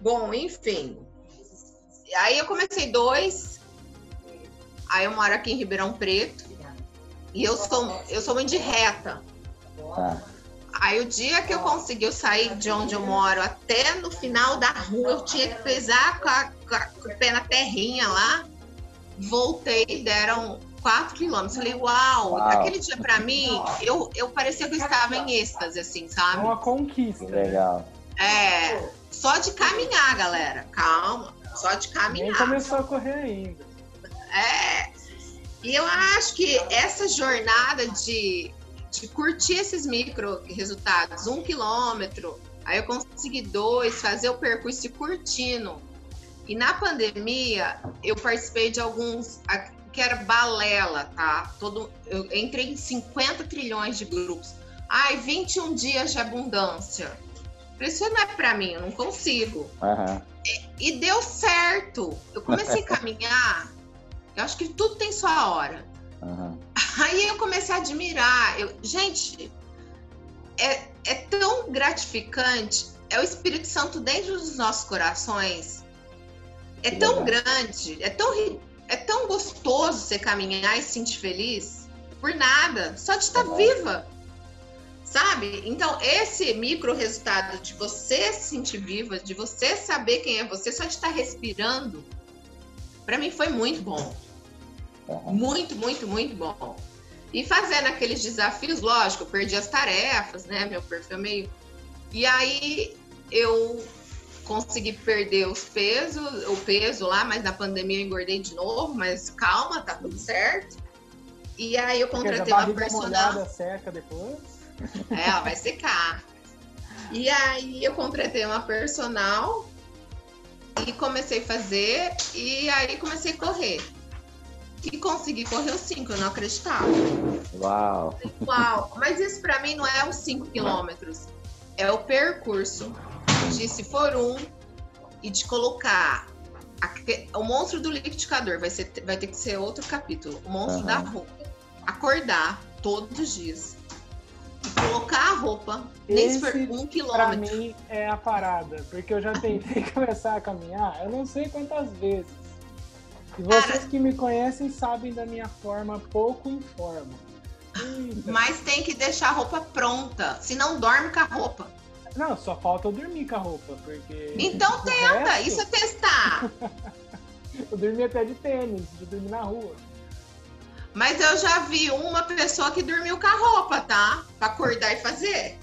Bom, enfim. Aí eu comecei dois. Aí eu moro aqui em Ribeirão Preto. E eu sou, eu sou muito de reta. Tá. Aí o dia que eu consegui eu sair de onde eu moro até no final da rua, eu tinha que pisar com, a- com a- com o pé na terrinha lá. Voltei, deram 4 quilômetros. Falei, uau, Uau. aquele dia pra mim, eu, eu parecia que eu estava em êxtase, assim, É sabe? uma conquista. Legal. É, só de caminhar, galera. Calma, só de Nem caminhar. começou a correr ainda. É. E eu acho que essa jornada de, de curtir esses micro resultados, um quilômetro, aí eu consegui dois, fazer o percurso e curtindo. E na pandemia, eu participei de alguns, que era balela, tá? Todo, eu entrei em 50 trilhões de grupos. Ai, 21 dias de abundância. Isso não é pra mim, eu não consigo. Aham. E deu certo. Eu comecei a <laughs> caminhar. Eu acho que tudo tem sua hora. Aham. Aí eu comecei a admirar. Eu, gente, é, é tão gratificante. É o Espírito Santo dentro dos nossos corações. É Que tão legal. grande, é tão, é tão gostoso você caminhar e se sentir feliz. Por nada, só de estar Legal. viva. Sabe? Então, esse micro resultado de você se sentir viva, de você saber quem é você, só de estar respirando, para mim foi muito bom. Aham. Muito, muito, muito bom. E fazendo aqueles desafios, lógico, eu perdi as tarefas, né? Meu perfil é meio. E aí eu consegui perder os pesos, o peso lá, mas na pandemia eu engordei de novo, mas calma, tá tudo certo. E aí eu contratei uma personal. seca depois. É, ela vai secar. E aí eu contratei uma personal e comecei a fazer, e aí comecei a correr. E consegui correr os 5, eu não acreditava. Uau. Uau! Mas isso pra mim não é os 5 quilômetros, é o percurso de se for um e de colocar aque- o monstro do liquidificador vai, ser, vai ter que ser outro capítulo. O monstro Aham. da roupa. Acordar todos os dias. E colocar a roupa, nem se for Esse, um Pra quilômetro. mim é a parada, porque eu já tentei <laughs> começar a caminhar, eu não sei quantas vezes. E vocês que me conhecem sabem da minha forma pouco em forma. Eita. Mas tem que deixar a roupa pronta. Se não dorme com a roupa. Não, só falta eu dormir com a roupa, porque. Então tenta, resto, isso é testar. <laughs> Eu dormi até de tênis, de dormir na rua. Mas eu já vi uma pessoa que dormiu com a roupa, tá? Pra acordar e fazer.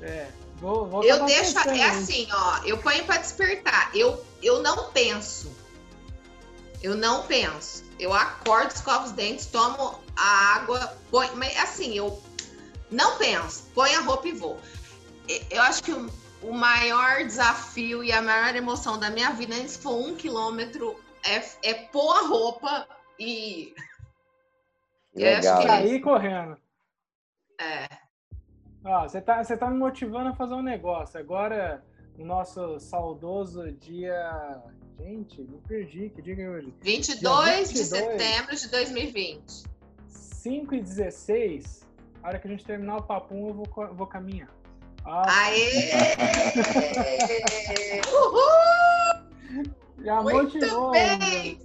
É. Vou, vou Eu deixo. É isso. assim, ó. Eu ponho pra despertar. Eu, eu não penso. Eu não penso. Eu acordo, escovo os dentes, tomo a água, põe. Mas assim, eu não penso. Põe a roupa e vou. Eu acho que o, o maior desafio e a maior emoção da minha vida, se for um quilômetro, é, é pôr a roupa e. Eu acho Legal. que- Sair correndo. É. Ó, você tá, você tá me motivando a fazer um negócio. Agora, no nosso saudoso dia. Gente, me perdi. Que dia que é hoje? 22 de 22. setembro de 2020. 5 e 16. A hora que a gente terminar o papum, eu vou, vou caminhar. Ah, Aê! <laughs> Uhul! já Muito motivou. bem!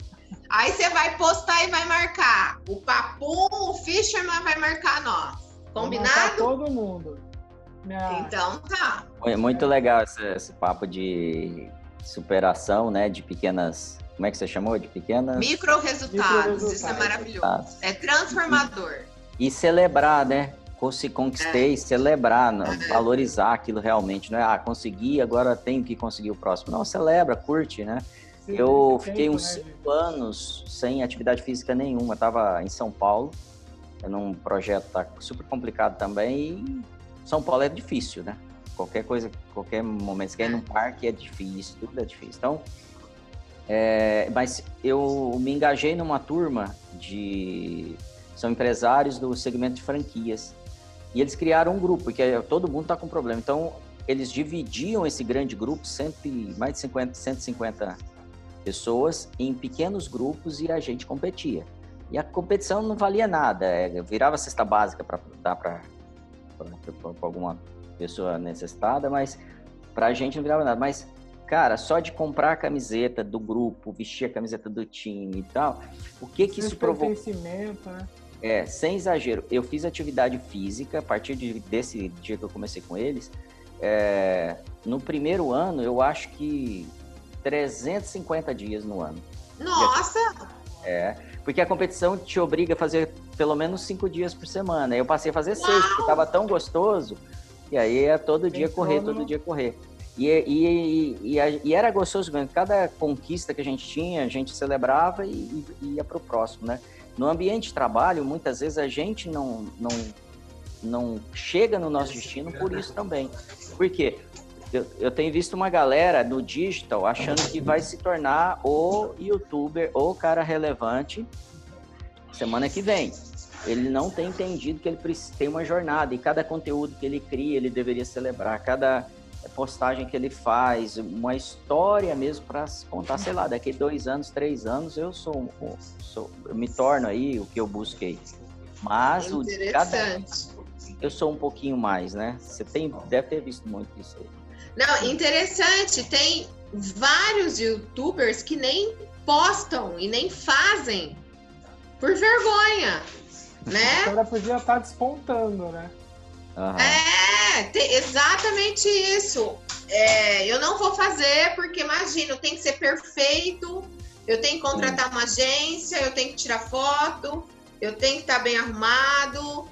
Aí você vai postar e vai marcar. O Papum, o Fisherman vai marcar nós. Vou marcar Combinado? todo mundo. Minha... Então tá. Foi muito legal esse, esse papo de superação, né? De pequenas. Como é que você chamou? De pequenas. Micro resultados. Isso é Micro-resultados. maravilhoso. É transformador. E celebrar, né? Se conquistei, celebrar, não- valorizar aquilo realmente. Não é, ah, consegui, agora tenho que conseguir o próximo. Não, celebra, curte, né? Sim, Eu tempo, fiquei uns né, cinco anos sem atividade física nenhuma. Eu tava em São Paulo, é num projeto tá super complicado também. E São Paulo é difícil, né? Qualquer coisa, qualquer momento, você quer ir num parque é difícil, tudo é difícil. Então, é, mas eu me engajei numa turma de são empresários do segmento de franquias e eles criaram um grupo porque todo mundo está com problema. Então eles dividiam esse grande grupo, cento e- mais de 50, 150 pessoas, em pequenos grupos e a gente competia. E a competição não valia nada, é, virava cesta básica para dar para alguma pessoa necessitada, mas para a gente não virava nada. Mas Cara, só de comprar a camiseta do grupo, vestir a camiseta do time e tal, o que que isso provocou? né? É, sem exagero, eu fiz atividade física a partir de- desse dia que eu comecei com eles. é, no primeiro ano, eu acho que 350 dias no ano. Nossa! É, porque a competição te obriga a fazer pelo menos cinco dias por semana. Eu passei a fazer seis, porque estava tão gostoso. E aí é todo dia correr, todo dia correr. E, e, e, e e era gostoso mesmo. Cada conquista que a gente tinha, a gente celebrava e, ia para o próximo, né? No ambiente de trabalho, muitas vezes a gente não, não, não chega no nosso destino por isso também. Por quê? Eu, eu tenho visto uma galera no digital achando que vai se tornar o youtuber, o cara relevante semana que vem. Ele não tem entendido que ele tem uma jornada e cada conteúdo que ele cria, ele deveria celebrar. Cada postagem que ele faz, uma história mesmo para contar, sei lá, daqui dois anos, três anos, eu sou, sou eu me torno aí o que eu busquei. Mas o de cada, Interessante. eu sou um pouquinho mais, né? Você tem, deve ter visto muito isso aí. Não, interessante. Tem vários youtubers que nem postam e nem fazem por vergonha, né? cara podia estar despontando, né? Aham. É, tem exatamente isso. É, eu não vou fazer porque, imagina, eu tenho que ser perfeito, eu tenho que contratar uma agência, eu tenho que tirar foto, eu tenho que estar bem arrumado.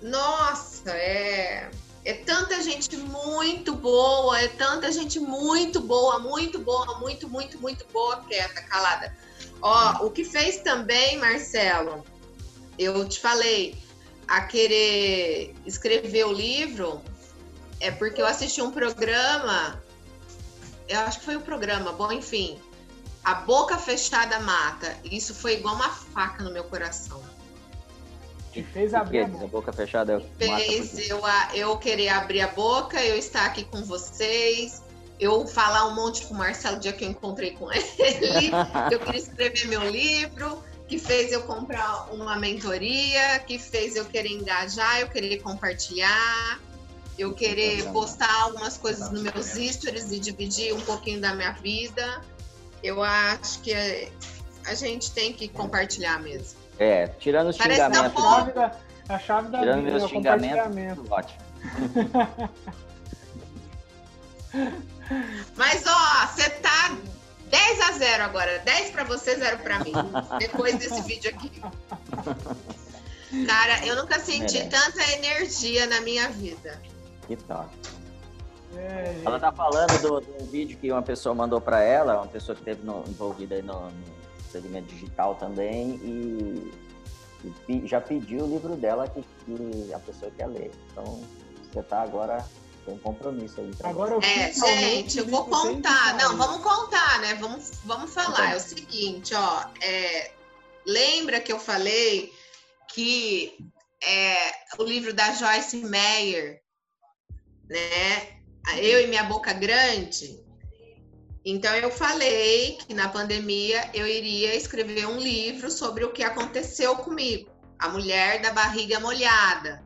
Nossa, é, é tanta gente muito boa, é tanta gente muito boa, muito boa, muito, muito, muito boa, quieta, calada. Ó, o que fez também, Marcelo, eu te falei, a querer escrever o livro é porque eu assisti um programa, eu acho que foi o programa, bom, enfim, a boca fechada mata. Isso foi igual uma faca no meu coração. E fez abrir a Diz a boca. boca fechada Fez eu, eu querer abrir a boca, eu estar aqui com vocês, eu falar um monte com o Marcelo o dia que eu encontrei com ele, <laughs> eu queria escrever meu livro, que fez eu comprar uma mentoria, que fez eu querer engajar, eu querer compartilhar, eu querer postar algumas coisas nos meus stories e dividir um pouquinho da minha vida. Eu acho que a gente tem que compartilhar mesmo. É, tirando os Parece xingamentos. A chave da, a chave da Tirando vida, meus é o xingamentos, ótimo. <laughs> Mas ó, você tá 10 a 0 agora. 10 pra você, 0 pra mim. <laughs> Depois desse vídeo aqui. Cara, eu nunca senti Merece. tanta energia na minha vida. Que tal? É. Ela tá falando do, do vídeo que uma pessoa mandou para ela, uma pessoa que esteve no- envolvida aí no, no segmento digital também e, e pe- já pediu o livro dela que, que a pessoa quer ler. Então você tá agora Tem um compromisso aí. Agora eu É, gente, eu vou contar. Não, vamos contar, né? Vamos, vamos falar. Então. É o seguinte, ó. é, lembra que eu falei que é, o livro da Joyce Meyer, né? Eu e minha boca grande. Então eu falei que na pandemia eu iria escrever um livro sobre o que aconteceu comigo, a mulher da barriga molhada.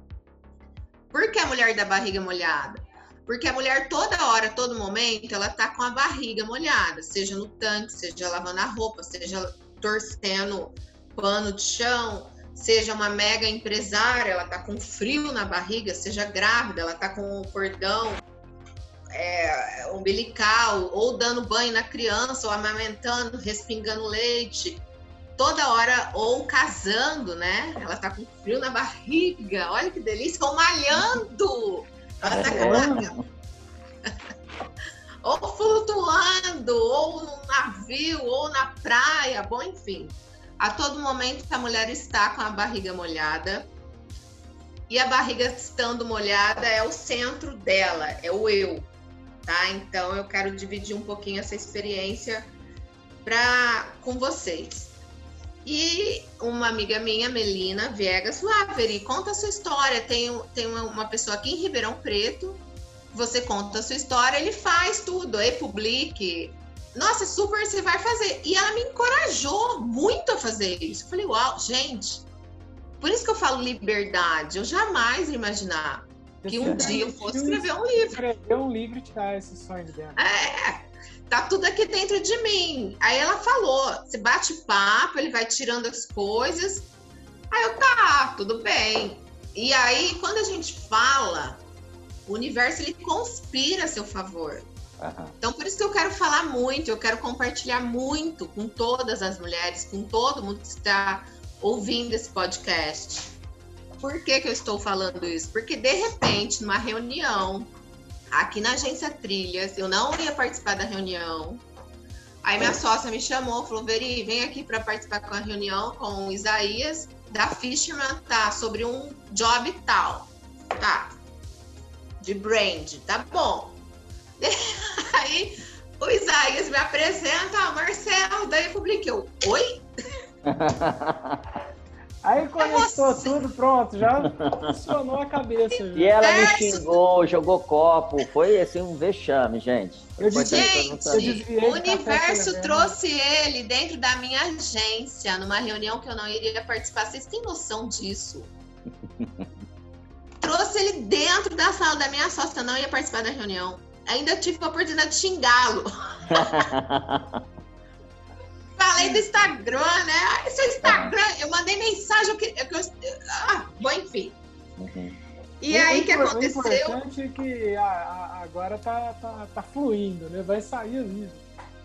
Por que a mulher da barriga molhada? Porque a mulher toda hora, todo momento, ela tá com a barriga molhada, seja no tanque, seja lavando a roupa, seja torcendo pano de chão, seja uma mega empresária, ela tá com frio na barriga, seja grávida, ela tá com o cordão é, umbilical, ou dando banho na criança, ou amamentando, respingando leite, toda hora, ou casando, né? Ela tá com frio na barriga, olha que delícia, ou malhando! Uma ou flutuando, ou no navio, ou na praia, bom, enfim. A todo momento a mulher está com a barriga molhada. E a barriga estando molhada é o centro dela, é o eu, tá? Então eu quero dividir um pouquinho essa experiência pra, com vocês. E uma amiga minha, Melina Viegas, falou: Ah, Veri, conta a sua história. Tem, tem uma- pessoa aqui em Ribeirão Preto, você conta a sua história, ele faz tudo, aí publique. Nossa, super você vai fazer. E ela me encorajou muito a fazer isso. Eu falei, uau, gente, por isso que eu falo liberdade. Eu jamais ia imaginar que um dia eu fosse escrever um livro. Escrever um livro e tirar esse sonho de dentro. É, tá tudo aqui dentro de mim. Aí ela falou: você bate papo, ele vai tirando as coisas. Aí eu, tá, tudo bem. E aí, quando a gente fala, o universo ele conspira a seu favor. Aham. Então, por isso que eu quero falar muito, eu quero compartilhar muito com todas as mulheres, com todo mundo que está ouvindo esse podcast. Por que, que eu estou falando isso? Porque, de repente, numa reunião, aqui na agência Trilhas, eu não ia participar da reunião. Aí minha sócia me chamou, falou: Veri, vem aqui para participar com a reunião com o Isaías da Fisherman, tá? Sobre um job tal. Tá. De brand, tá bom. <laughs> Aí o Isaías me apresenta, ah, Marcelo, daí eu publiquei. Oi? <laughs> Aí conectou você. tudo, pronto, já funcionou a cabeça. E ela me xingou, jogou copo. Foi assim um vexame, gente. Eu eu eu Gente, desviei o universo trouxe ele dentro da minha agência, numa reunião que eu não iria participar. Vocês têm noção disso? <laughs> trouxe ele dentro da sala da minha sócia, eu não ia participar da reunião. Ainda tive a oportunidade de xingá-lo. <laughs> Falei do Instagram, né? Ah, seu Instagram, eu mandei mensagem. Eu, que- eu, que- ah, bom, enfim. Uhum. E aí o que aconteceu? O importante é que a- a- agora tá, tá, tá fluindo, né? Vai sair o livro.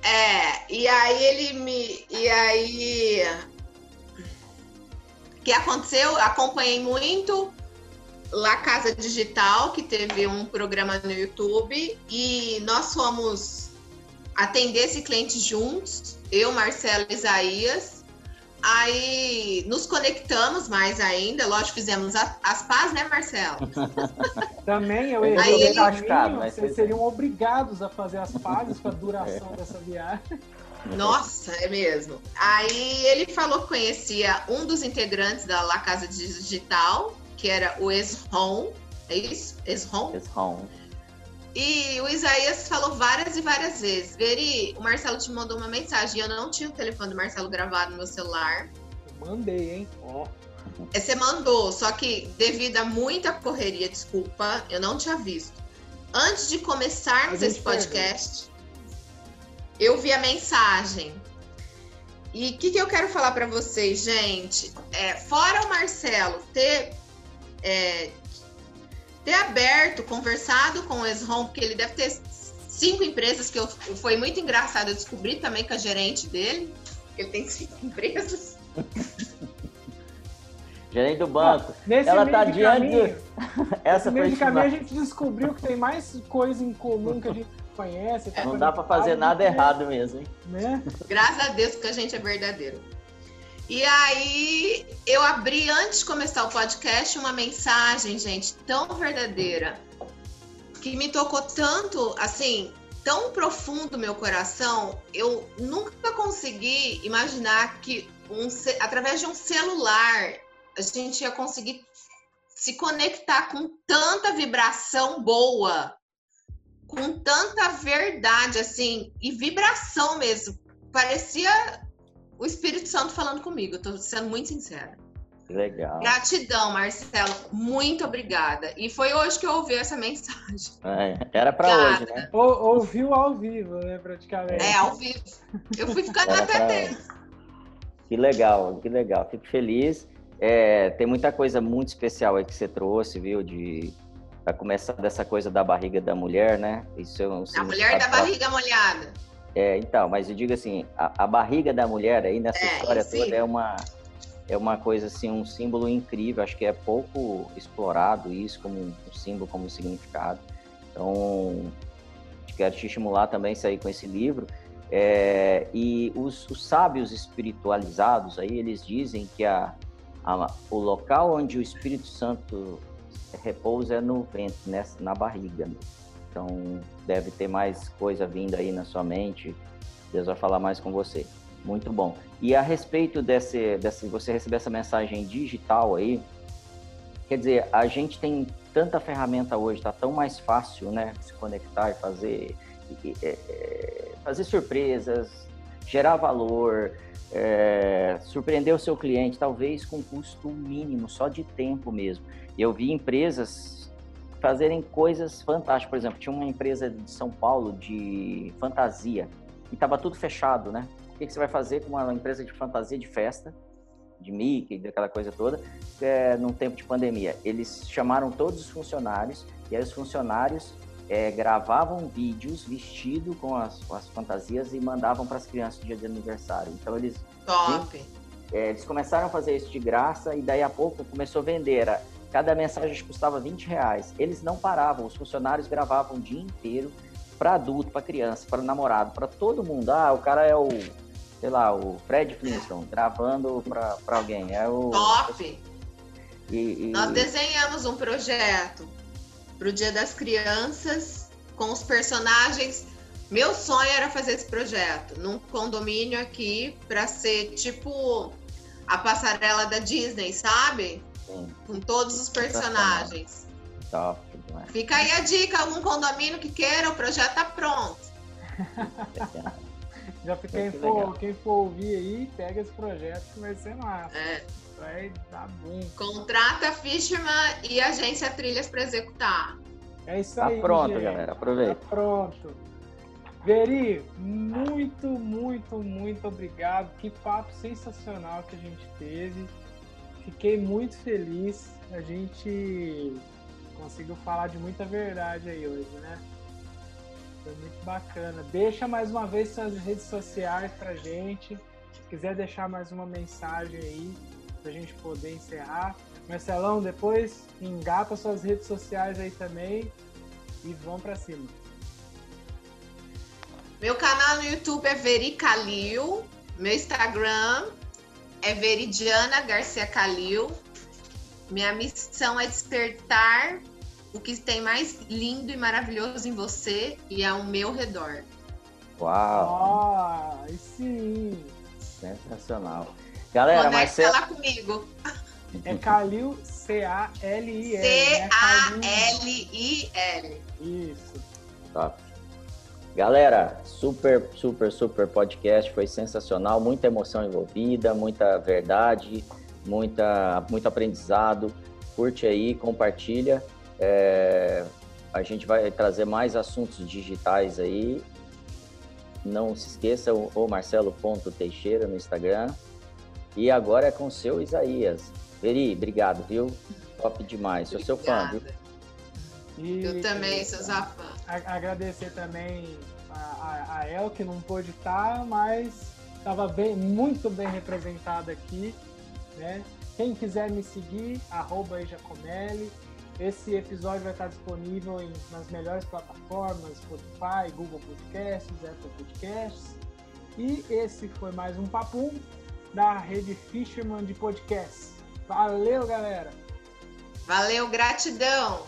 É, e aí ele me. E aí. O que aconteceu? Acompanhei muito La Casa Digital, que teve um programa no YouTube, e nós fomos atender esse cliente juntos, eu, Marcelo e Isaías. Aí nos conectamos mais ainda, lógico, fizemos a- as pazes, né, Marcelo? <laughs> Também eu Aí errei ele- o caminho, Machucado, mas vocês foi- seriam obrigados a fazer as fases com a duração dessa viagem. <laughs> Nossa, é mesmo. Aí ele falou que conhecia um dos integrantes da La Casa Digital, que era o Esron, é isso? Esron? Esse rom. E o Isaías falou várias e várias vezes. Veri, o Marcelo te mandou uma mensagem. Eu não tinha o telefone do Marcelo gravado no meu celular. Eu mandei, hein? Ó. É, Você mandou, só que devido a muita correria, desculpa, eu não tinha visto. Antes de começarmos esse podcast, eu vi a mensagem. E o que, que eu quero falar para vocês, gente? É, fora o Marcelo ter, é, ter aberto, conversado com o Esron, porque ele deve ter cinco empresas, que eu, foi muito engraçado eu descobri também com a gerente dele, que ele tem cinco empresas. <laughs> Gerente do banco. Nesse Ela meio tá de diante caminho, <laughs> Essa nesse meio foi de caminho a gente descobriu que tem mais coisa em comum que a gente conhece. tá Não dá pra fazer nada errado mesmo, hein? Né? Graças a Deus que a gente é verdadeiro. E aí, eu abri antes de começar o podcast uma mensagem, gente, tão verdadeira. que me tocou tanto, assim, tão profundo meu coração, eu nunca consegui imaginar que um, através de um celular a gente ia conseguir se conectar com tanta vibração boa, com tanta verdade, assim, e vibração mesmo. Parecia o Espírito Santo falando comigo, eu tô sendo muito sincera. Legal. Gratidão, Marcelo. Muito obrigada. E foi hoje que eu ouvi essa mensagem. <laughs> É, era para hoje, né? Ou, ouviu ao vivo, né, praticamente. É, ao vivo. Eu fui ficando era até tenso. Que legal, que legal. Fico feliz. É, tem muita coisa muito especial aí que você trouxe, viu? De para começar dessa coisa da barriga da mulher, né? Isso é um a mulher da barriga molhada. É, então, mas eu digo assim, a, a barriga da mulher aí nessa é, história toda é uma é uma coisa assim, um símbolo incrível. Acho que é pouco explorado isso como um símbolo, como um significado. Então, quero te estimular também a sair com esse livro. É, e os, os, sábios espiritualizados aí eles dizem que a, a, o local onde o Espírito Santo repousa é no ventre, nessa, na barriga. Então deve ter mais coisa vindo aí na sua mente. Deus vai falar mais com você. Muito bom. E a respeito desse, desse você receber essa mensagem digital aí, quer dizer, a gente tem tanta ferramenta hoje, está tão mais fácil, né, se conectar e fazer, é, é, fazer surpresas, gerar valor, é, surpreender o seu cliente, talvez com custo mínimo, só de tempo mesmo. Eu vi empresas fazerem coisas fantásticas. Por exemplo, tinha uma empresa de São Paulo de fantasia e estava tudo fechado, né? que, que você vai fazer com uma empresa de fantasia de festa, de Mickey, daquela coisa toda, é, num tempo de pandemia? Eles chamaram todos os funcionários e aí os funcionários é, gravavam vídeos vestido com as, com as fantasias e mandavam para as crianças no dia de aniversário. Então eles top. É, eles começaram a fazer isso de graça e daí a pouco começou a vender. Era, cada mensagem custava 20 reais. Eles não paravam, os funcionários gravavam o dia inteiro para adulto, para criança, para namorado, para todo mundo. Ah, o cara é o sei lá, o Fred Flintstone gravando para alguém. É o. Top! E, e... Nós desenhamos um projeto para o Dia das Crianças com os personagens. Meu sonho era fazer esse projeto num condomínio aqui para ser tipo a passarela da Disney, sabe? Sim. Com todos os personagens. Top, Fica aí a dica, algum condomínio que queira, o projeto tá pronto. <laughs> Já quem for, quem for ouvir aí, pega esse projeto que vai ser massa. É. Vai dar bom. Contrata Fisherman e agência Trilhas para executar. É isso tá aí. pronto, gente. galera. Aproveita. Tá pronto. Veri, muito, muito, muito obrigado. Que papo sensacional que a gente teve. Fiquei muito feliz. A gente conseguiu falar de muita verdade aí hoje, né? Foi muito bacana. Deixa mais uma vez suas redes sociais pra gente. Se quiser deixar mais uma mensagem aí pra gente poder encerrar. Marcelão, depois engata suas redes sociais aí também e vamos para cima. Meu canal no YouTube é Vericalil. Meu Instagram é Veridiana Garcia Calil. Minha missão é despertar o que tem mais lindo e maravilhoso em você e ao meu redor. Uau! Ah, sim! Sensacional. Galera, Conecta Marcelo... lá comigo. É Calil, C-A-L-I-L. C-A-L-I-L. Né? Isso. Top. Galera, super, super, super podcast. Foi sensacional. Muita emoção envolvida, muita verdade, muita, muito aprendizado. Curte aí, compartilha. É, a gente vai trazer mais assuntos digitais aí. Não se esqueça, o Marcelo.teixeira no Instagram. E agora é com o seu Isaías. Veri, obrigado, viu? Top demais. Sou seu fã, viu? E, Eu também sou sua fã. Agradecer também a, a, El, que não pôde estar, mas estava bem, muito bem representada aqui. Né? Quem quiser me seguir, arroba. Esse episódio vai estar disponível em, nas melhores plataformas, Spotify, Google Podcasts, Apple Podcasts. E esse foi mais um Papum da rede Fisherman de Podcasts. Valeu, galera! Valeu, gratidão!